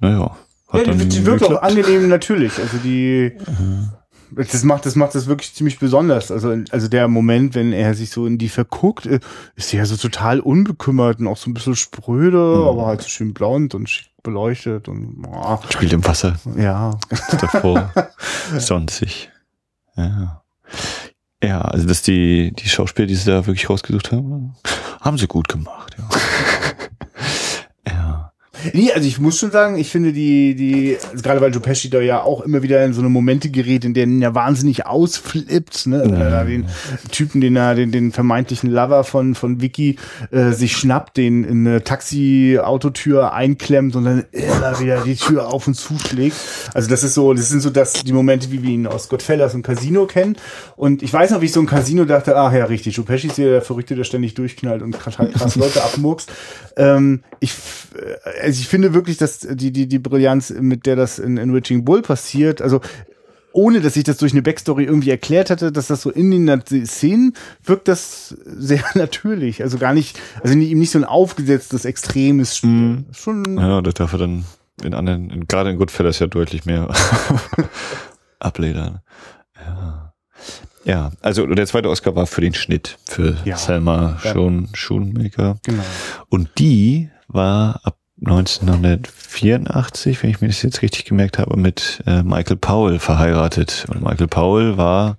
naja, hat ja, die, die wirkt auch angenehm natürlich. Also die. Mhm. Das macht, das macht das wirklich ziemlich besonders. Also, also der Moment, wenn er sich so in die verguckt, äh, ist ja so total unbekümmert und auch so ein bisschen spröde, mhm. aber halt so schön blond und schick beleuchtet und oh. spielt im Wasser. Ja. Davor. <laughs> Sonstig. Ja. Ja, also dass die, die Schauspieler, die sie da wirklich rausgesucht haben, haben sie gut gemacht, ja. <laughs> Nee, also ich muss schon sagen, ich finde die, die, also gerade weil Joe Pesci da ja auch immer wieder in so eine Momente gerät, in denen er wahnsinnig ausflippt, ne? Wenn er den Typen, den er, den, den vermeintlichen Lover von, von Vicky, äh, sich schnappt, den in eine Taxi-Autotür einklemmt und dann immer wieder die Tür auf und zuschlägt. Also das ist so, das sind so das, die Momente, wie wir ihn aus Goodfellas und Casino kennen. Und ich weiß noch, wie ich so ein Casino dachte, ach ja, richtig, Joe Pesci ist ja der Verrückte, der ständig durchknallt und krass, krass Leute abmurkst. Ähm, ich, äh, also ich finde wirklich, dass die, die, die Brillanz, mit der das in, in Witching Bull passiert, also ohne dass ich das durch eine Backstory irgendwie erklärt hatte, dass das so in den Szenen wirkt das sehr <laughs> natürlich. Also gar nicht, also ihm nicht so ein aufgesetztes, extremes Spiel. Mm. Schon ja, das darf er dann in anderen, in, gerade in Goodfellas ja deutlich mehr <laughs> abledern. Ja. Ja, also der zweite Oscar war für den Schnitt, für ja, Selma Schoen, Schoenmaker. Genau. Und die war ab 1984, wenn ich mir das jetzt richtig gemerkt habe, mit äh, Michael Powell verheiratet. Und Michael Powell war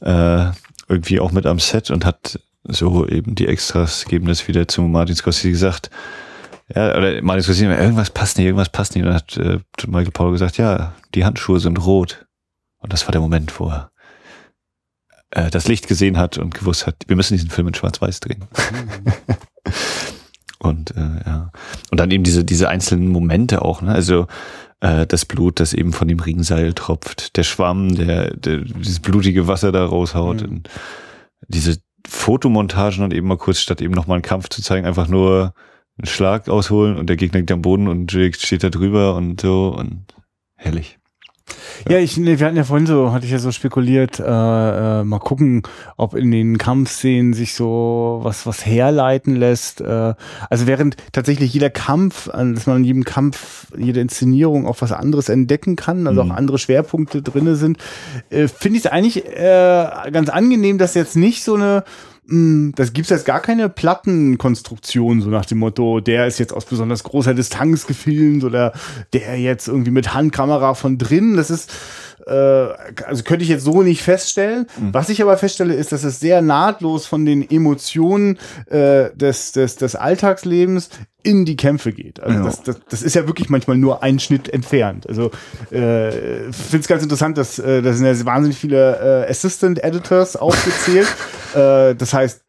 äh, irgendwie auch mit am Set und hat so eben die Extras geben das wieder zu Martin Scorsese gesagt. Ja, oder Martin Scorsese, irgendwas passt nicht, irgendwas passt nicht. Und dann hat äh, Michael Powell gesagt, ja, die Handschuhe sind rot. Und das war der Moment, wo er äh, das Licht gesehen hat und gewusst hat, wir müssen diesen Film in Schwarz-Weiß drehen. <laughs> Und äh, ja. Und dann eben diese, diese einzelnen Momente auch, ne? Also äh, das Blut, das eben von dem Ringseil tropft, der Schwamm, der, der dieses blutige Wasser da raushaut. Mhm. diese Fotomontagen und eben mal kurz, statt eben nochmal einen Kampf zu zeigen, einfach nur einen Schlag ausholen und der Gegner liegt am Boden und Jake steht da drüber und so und herrlich. Ja, ich, nee, wir hatten ja vorhin so, hatte ich ja so spekuliert, äh, äh, mal gucken, ob in den Kampfszenen sich so was, was herleiten lässt. Äh, also während tatsächlich jeder Kampf, dass man in jedem Kampf, jede Inszenierung auch was anderes entdecken kann, also mhm. auch andere Schwerpunkte drinne sind, äh, finde ich es eigentlich äh, ganz angenehm, dass jetzt nicht so eine das gibt's jetzt gar keine Plattenkonstruktion, so nach dem Motto, der ist jetzt aus besonders großer Distanz gefilmt oder der jetzt irgendwie mit Handkamera von drin. Das ist, äh, also könnte ich jetzt so nicht feststellen. Mhm. Was ich aber feststelle, ist, dass es sehr nahtlos von den Emotionen äh, des, des, des Alltagslebens in die Kämpfe geht. Also ja. das, das, das ist ja wirklich manchmal nur ein Schnitt entfernt. Also äh, finde es ganz interessant, dass äh, da sind ja wahnsinnig viele äh, Assistant Editors aufgezählt. <laughs> äh, das heißt,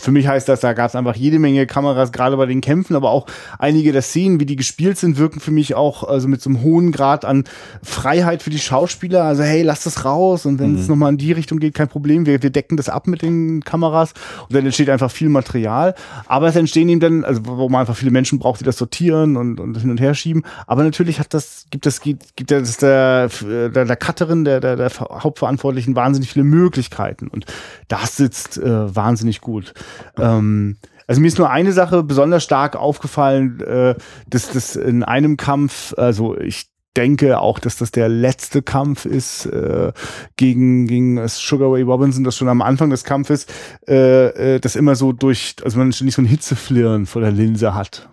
für mich heißt das, da gab es einfach jede Menge Kameras, gerade bei den Kämpfen, aber auch einige der Szenen, wie die gespielt sind, wirken für mich auch also mit so einem hohen Grad an Freiheit für die Schauspieler. Also hey, lass das raus und wenn mhm. es nochmal in die Richtung geht, kein Problem. Wir, wir decken das ab mit den Kameras und dann entsteht einfach viel Material. Aber es entstehen eben dann, also wo man einfach viele Menschen braucht, die das sortieren und, und hin und her schieben. Aber natürlich hat das, gibt es, gibt, gibt das der, der, der Cutterin, der, der, der Hauptverantwortlichen wahnsinnig viele Möglichkeiten. Und das sitzt äh, wahnsinnig gut gut. Ähm, also mir ist nur eine Sache besonders stark aufgefallen, äh, dass das in einem Kampf, also ich denke auch, dass das der letzte Kampf ist äh, gegen gegen Sugar Ray Robinson, das schon am Anfang des Kampfes, äh, äh, das immer so durch, also man nicht so ein Hitzeflirren vor der Linse hat.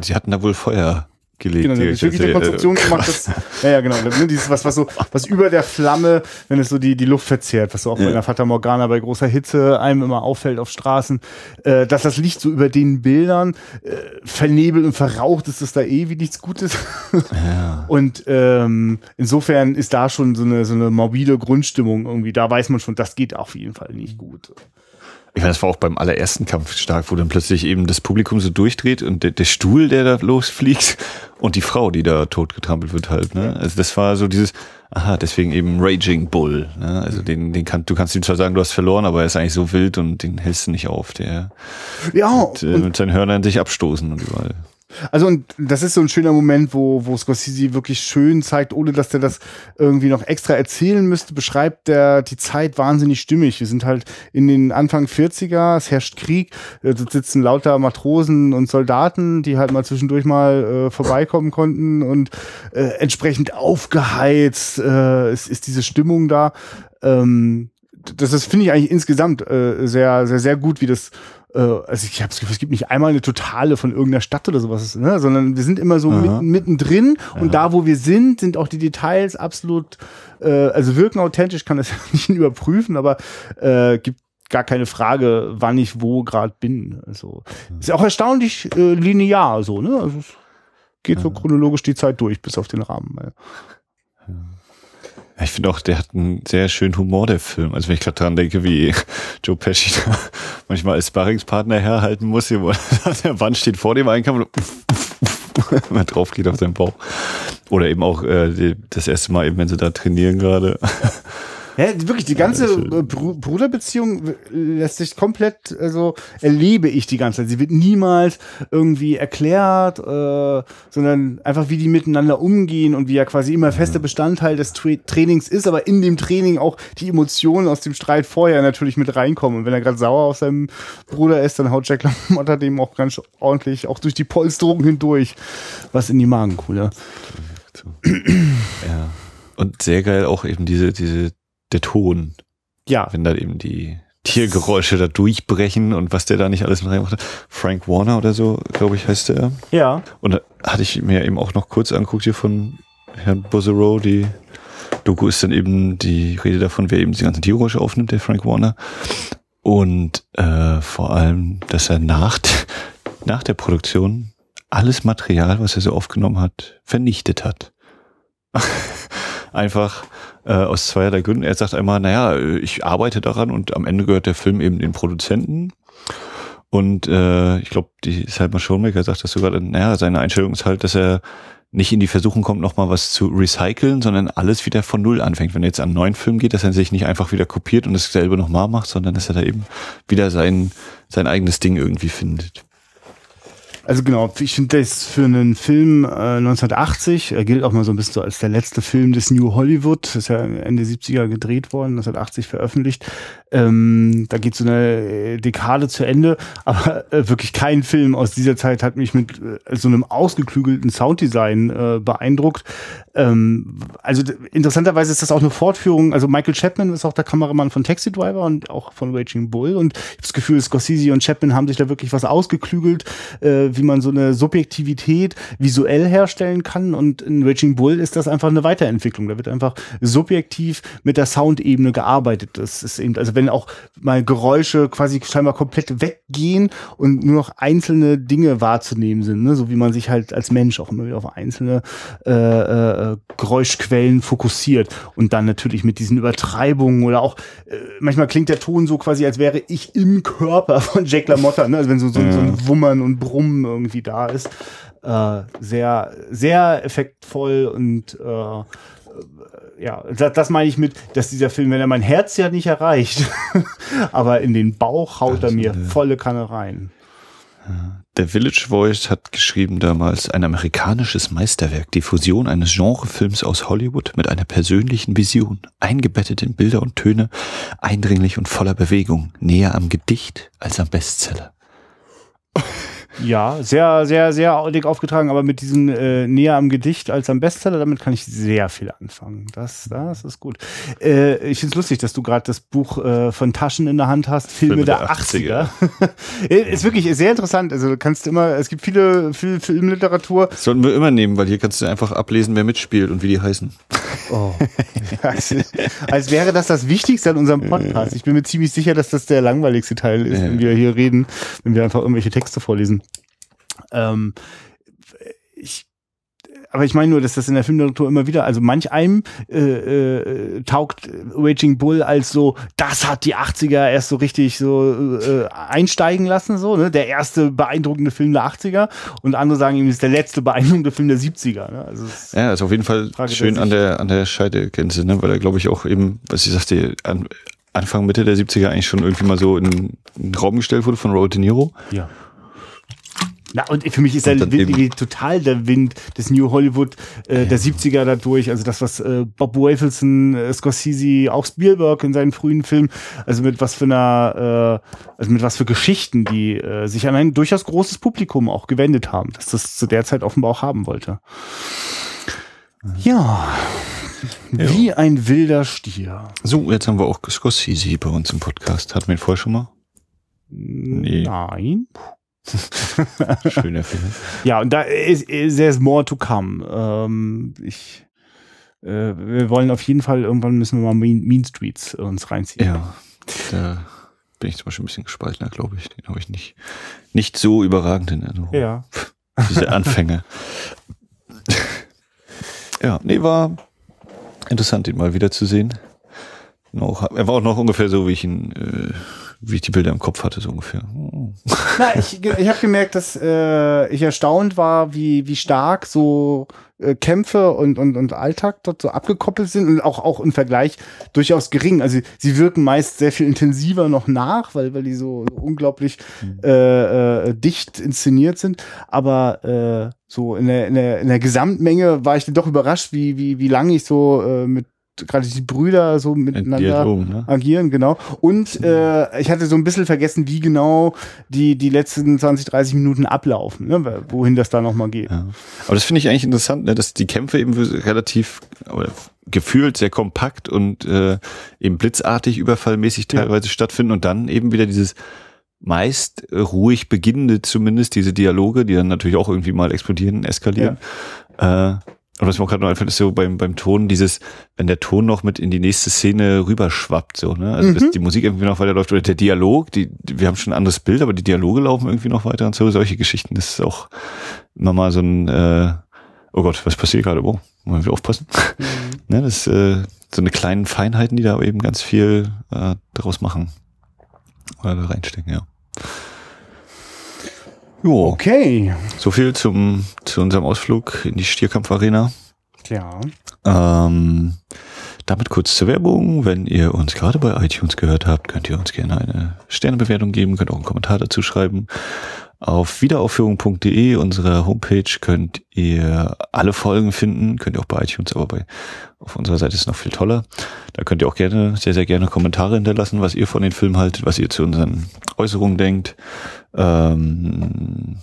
Sie hatten da wohl Feuer gelegt. Genau, wirklich die Konstruktion äh, gemacht. Das, ja, ja, genau. Dieses, was, was so, was über der Flamme, wenn es so die, die Luft verzehrt, was so auch ja. bei der Fata Morgana bei großer Hitze einem immer auffällt auf Straßen, äh, dass das Licht so über den Bildern äh, vernebelt und verraucht ist, das da eh wie nichts Gutes. <laughs> Ja. Und ähm, insofern ist da schon so eine, so eine morbide Grundstimmung irgendwie. Da weiß man schon, das geht auf jeden Fall nicht gut. Ich meine, das war auch beim allerersten Kampf stark, wo dann plötzlich eben das Publikum so durchdreht und der, der Stuhl, der da losfliegt <laughs> und die Frau, die da totgetrampelt wird halt. Ne? Also das war so dieses, aha, deswegen eben Raging Bull. Ne? Also den, den kann, du kannst ihm zwar sagen, du hast verloren, aber er ist eigentlich so wild und den hältst du nicht auf. Der ja, mit, äh, mit seinen Hörnern sich abstoßen und überall. Also und das ist so ein schöner Moment, wo, wo Scorsese wirklich schön zeigt, ohne dass der das irgendwie noch extra erzählen müsste, beschreibt der die Zeit wahnsinnig stimmig. Wir sind halt in den Anfang 40er, es herrscht Krieg, da sitzen lauter Matrosen und Soldaten, die halt mal zwischendurch mal äh, vorbeikommen konnten und äh, entsprechend aufgeheizt äh, ist, ist diese Stimmung da. Ähm, das ist, finde ich eigentlich insgesamt äh, sehr, sehr, sehr gut, wie das äh, also ich habe es gibt nicht einmal eine Totale von irgendeiner Stadt oder sowas, ne? sondern wir sind immer so mitten, mittendrin und da, wo wir sind, sind auch die Details absolut, äh, also wirken authentisch, kann das <laughs> nicht überprüfen, aber äh, gibt gar keine Frage, wann ich wo gerade bin. Also ist ja auch erstaunlich äh, linear so, ne? Also es geht so chronologisch die Zeit durch, bis auf den Rahmen. Ich finde auch, der hat einen sehr schönen Humor, der Film. Also wenn ich gerade dran denke, wie <laughs> Joe Pesci da manchmal als Sparringspartner herhalten muss, hier, wo <laughs> der Wand steht vor dem Einkampf und <laughs> man drauf geht auf seinen Bauch. Oder eben auch äh, das erste Mal eben, wenn sie da trainieren gerade. Ja, wirklich, die ganze ja, Bruderbeziehung lässt sich komplett, also erlebe ich die ganze Zeit. Sie wird niemals irgendwie erklärt, äh, sondern einfach, wie die miteinander umgehen und wie ja quasi immer fester Bestandteil des Tra Trainings ist, aber in dem Training auch die Emotionen aus dem Streit vorher natürlich mit reinkommen. Und wenn er gerade sauer auf seinem Bruder ist, dann haut Jack LaMotta dem auch ganz ordentlich auch durch die Polsterung hindurch was in die Magenkuhle. Ja. Und sehr geil auch eben diese, diese der Ton. Ja. Wenn da eben die Tiergeräusche da durchbrechen und was der da nicht alles mit reinmacht. Frank Warner oder so, glaube ich, heißt der. Ja. Und da hatte ich mir eben auch noch kurz anguckt hier von Herrn Bozerow, die Doku ist dann eben die Rede davon, wer eben die ganzen Tiergeräusche aufnimmt, der Frank Warner. Und äh, vor allem, dass er nach, nach der Produktion alles Material, was er so aufgenommen hat, vernichtet hat. <laughs> Einfach äh, aus zweierlei Gründen. Er sagt einmal, naja, ich arbeite daran und am Ende gehört der Film eben den Produzenten. Und äh, ich glaube, die Salma Schoenmaker sagt das sogar, naja, seine Einstellung ist halt, dass er nicht in die Versuchung kommt, nochmal was zu recyceln, sondern alles wieder von Null anfängt. Wenn er jetzt an einen neuen Film geht, dass er sich nicht einfach wieder kopiert und dasselbe nochmal macht, sondern dass er da eben wieder sein, sein eigenes Ding irgendwie findet. Also genau, ich finde das für einen Film äh, 1980, er gilt auch mal so ein bisschen so als der letzte Film des New Hollywood, ist ja Ende 70er gedreht worden, 1980 veröffentlicht. Ähm, da geht so eine Dekade zu Ende, <laughs> aber äh, wirklich kein Film aus dieser Zeit hat mich mit äh, so einem ausgeklügelten Sounddesign äh, beeindruckt. Ähm, also interessanterweise ist das auch eine Fortführung, also Michael Chapman ist auch der Kameramann von Taxi Driver und auch von Raging Bull und ich habe das Gefühl, Scorsese und Chapman haben sich da wirklich was ausgeklügelt, äh, wie man so eine Subjektivität visuell herstellen kann. Und in Raging Bull ist das einfach eine Weiterentwicklung. Da wird einfach subjektiv mit der Soundebene gearbeitet. Das ist eben, also wenn auch mal Geräusche quasi scheinbar komplett weggehen und nur noch einzelne Dinge wahrzunehmen sind, ne? so wie man sich halt als Mensch auch immer wieder auf einzelne äh, äh, Geräuschquellen fokussiert und dann natürlich mit diesen Übertreibungen oder auch äh, manchmal klingt der Ton so quasi, als wäre ich im Körper von Jack LaMotta, ne? also wenn so, so, so ein Wummern und Brummen irgendwie da ist. Äh, sehr, sehr effektvoll und äh, ja, das, das meine ich mit, dass dieser Film, wenn er mein Herz ja nicht erreicht, <laughs> aber in den Bauch haut er mir volle Kanne rein. Der Village Voice hat geschrieben damals ein amerikanisches Meisterwerk, die Fusion eines Genrefilms aus Hollywood mit einer persönlichen Vision, eingebettet in Bilder und Töne, eindringlich und voller Bewegung, näher am Gedicht als am Bestseller. Ja, sehr, sehr, sehr dick aufgetragen, aber mit diesem äh, näher am Gedicht als am Bestseller, damit kann ich sehr viel anfangen. Das, das ist gut. Äh, ich finde es lustig, dass du gerade das Buch äh, von Taschen in der Hand hast, Filme, Filme der, der 80er. 80er. <laughs> ist wirklich sehr interessant. Also du kannst immer, es gibt viele, viel Filmliteratur. Das sollten wir immer nehmen, weil hier kannst du einfach ablesen, wer mitspielt und wie die heißen. Oh. <laughs> als, als wäre das das Wichtigste an unserem Podcast. Ich bin mir ziemlich sicher, dass das der langweiligste Teil ist, wenn wir hier reden, wenn wir einfach irgendwelche Texte vorlesen. Ähm, ich aber ich meine nur, dass das in der Filmliteratur immer wieder, also manch einem äh, äh, taugt Raging Bull als so, das hat die 80er erst so richtig so äh, einsteigen lassen, so, ne? Der erste beeindruckende Film der 80er und andere sagen ihm, ist der letzte beeindruckende Film der 70er. Ne? Also ja, ist auf jeden Fall Frage schön an der an der Scheidegrenze, ne? Weil er, glaube ich, auch eben, was ich sagte, an, Anfang, Mitte der 70er eigentlich schon irgendwie mal so in, in den Raum gestellt wurde von Robert De Niro. Ja. Na, und für mich ist der Wind total der Wind des New Hollywood äh, ja. der 70er dadurch. Also das, was äh, Bob Wafelson, äh, Scorsese, auch Spielberg in seinen frühen Filmen, also mit was für einer, äh, also mit was für Geschichten, die äh, sich an ein durchaus großes Publikum auch gewendet haben, dass das zu der Zeit offenbar auch haben wollte. Ja. Wie ein wilder Stier. So, jetzt haben wir auch Scorsese bei uns im Podcast. Hatten wir ihn vorher schon mal? Nee. Nein. <laughs> Schöner Film. Ja, und da ist, there's more to come. Ähm, ich, äh, wir wollen auf jeden Fall, irgendwann müssen wir mal Mean, mean Streets uns reinziehen. Ja, da bin ich zum Beispiel ein bisschen gespaltener, glaube ich. Den habe ich nicht, nicht so überragend in Erinnerung. Ja. <laughs> Diese Anfänge. ja, nee, war interessant, ihn mal wieder zu sehen. er war auch noch ungefähr so, wie ich ihn äh, wie ich die Bilder im Kopf hatte, so ungefähr. Na, ich, ich habe gemerkt, dass äh, ich erstaunt war, wie, wie stark so äh, Kämpfe und, und, und Alltag dort so abgekoppelt sind und auch, auch im Vergleich durchaus gering. Also sie wirken meist sehr viel intensiver noch nach, weil, weil die so, so unglaublich mhm. äh, äh, dicht inszeniert sind. Aber äh, so in der, in, der, in der Gesamtmenge war ich dann doch überrascht, wie, wie, wie lange ich so äh, mit gerade die Brüder so miteinander Dialog, ne? agieren, genau. Und äh, ich hatte so ein bisschen vergessen, wie genau die, die letzten 20, 30 Minuten ablaufen, ne? wohin das da nochmal geht. Ja. Aber das finde ich eigentlich interessant, ne? dass die Kämpfe eben relativ oder gefühlt sehr kompakt und äh, eben blitzartig, überfallmäßig teilweise ja. stattfinden und dann eben wieder dieses meist ruhig beginnende zumindest, diese Dialoge, die dann natürlich auch irgendwie mal explodieren, eskalieren. Ja. Äh, und was mir auch gerade noch einfällt, ist so beim, beim Ton dieses, wenn der Ton noch mit in die nächste Szene rüberschwappt, so, ne? Also, mhm. dass die Musik irgendwie noch weiterläuft oder der Dialog, die, wir haben schon ein anderes Bild, aber die Dialoge laufen irgendwie noch weiter und so, solche Geschichten, das ist auch nochmal so ein, äh, oh Gott, was passiert gerade? Oh, wollen wir aufpassen? Mhm. <laughs> ne, das, äh, so eine kleinen Feinheiten, die da eben ganz viel, äh, daraus machen. Oder da reinstecken, ja. Jo. Okay. So viel zum, zu unserem Ausflug in die Stierkampfarena. Ja. Ähm, damit kurz zur Werbung. Wenn ihr uns gerade bei iTunes gehört habt, könnt ihr uns gerne eine Sternebewertung geben, könnt auch einen Kommentar dazu schreiben. Auf wiederaufführung.de, unserer Homepage, könnt ihr alle Folgen finden. Könnt ihr auch bei iTunes, aber bei, auf unserer Seite ist es noch viel toller. Da könnt ihr auch gerne, sehr, sehr gerne Kommentare hinterlassen, was ihr von den Filmen haltet, was ihr zu unseren Äußerungen denkt. Ähm,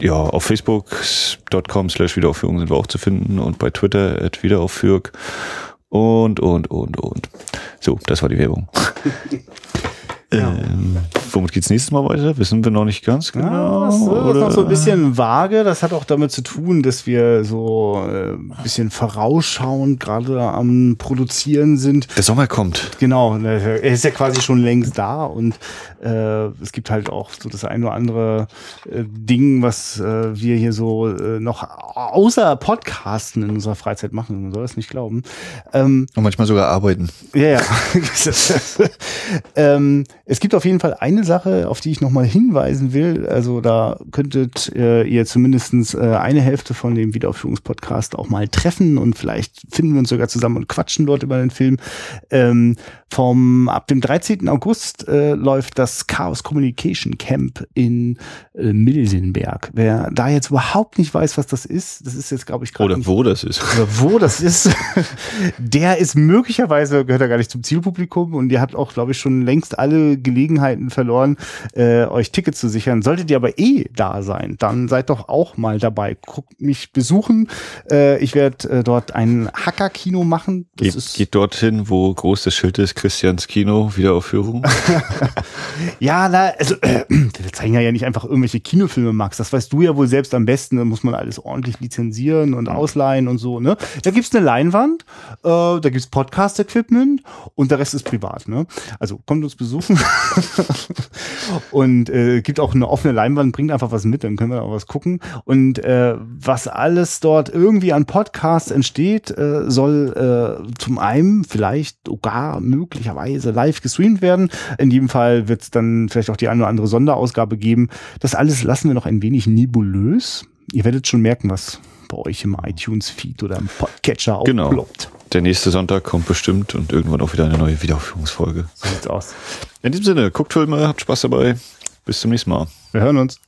ja, auf facebook.com slash Wiederaufführung sind wir auch zu finden und bei Twitter at Wiederaufführung und, und, und, und. So, das war die Werbung. <laughs> Ähm, womit geht's nächstes Mal weiter? Wissen wir noch nicht ganz genau. Ja, das, das ist noch so ein bisschen vage. Das hat auch damit zu tun, dass wir so äh, ein bisschen vorausschauend gerade am Produzieren sind. Der Sommer kommt. Genau, er ist ja quasi schon längst da und äh, es gibt halt auch so das ein oder andere äh, Ding, was äh, wir hier so äh, noch außer Podcasten in unserer Freizeit machen. Man soll das nicht glauben. Ähm, Und manchmal sogar arbeiten. ja, ja. <laughs> ähm, es gibt auf jeden Fall eine Sache, auf die ich nochmal hinweisen will. Also da könntet äh, ihr zumindestens äh, eine Hälfte von dem Wiederaufführungspodcast auch mal treffen und vielleicht finden wir uns sogar zusammen und quatschen dort über den Film. Ähm, vom ab dem 13. August äh, läuft das Chaos Communication Camp in äh, Milsenberg. Wer da jetzt überhaupt nicht weiß, was das ist, das ist jetzt glaube ich gerade Oder wo das ist. oder wo das ist, <laughs> der ist möglicherweise, gehört er gar nicht zum Zielpublikum und ihr habt auch, glaube ich, schon längst alle Gelegenheiten verloren, äh, euch Tickets zu sichern. Solltet ihr aber eh da sein, dann seid doch auch mal dabei. Guckt mich besuchen. Äh, ich werde äh, dort ein Hacker-Kino machen. Geht, geht dorthin, wo groß das Schild ist, Christians Kino, Wiederaufführung. <laughs> ja, na, also äh, wir zeigen ja nicht einfach irgendwelche Kinofilme, Max. Das weißt du ja wohl selbst am besten. Da muss man alles ordentlich lizenzieren und ausleihen und so. Ne? Da gibt's eine Leinwand, äh, da gibt's Podcast-Equipment und der Rest ist privat. Ne? Also kommt uns besuchen <laughs> und äh, gibt auch eine offene Leinwand, bringt einfach was mit, dann können wir auch was gucken. Und äh, was alles dort irgendwie an Podcasts entsteht, äh, soll äh, zum einen vielleicht sogar möglicherweise live gestreamt werden. In jedem Fall wird es dann vielleicht auch die eine oder andere Sonderausgabe geben. Das alles lassen wir noch ein wenig nebulös. Ihr werdet schon merken, was bei euch im iTunes-Feed oder im Podcatcher Genau. aufploppt. Der nächste Sonntag kommt bestimmt und irgendwann auch wieder eine neue Wiederaufführungsfolge. So sieht's aus. In diesem Sinne, guckt Filme, habt Spaß dabei. Bis zum nächsten Mal. Wir hören uns.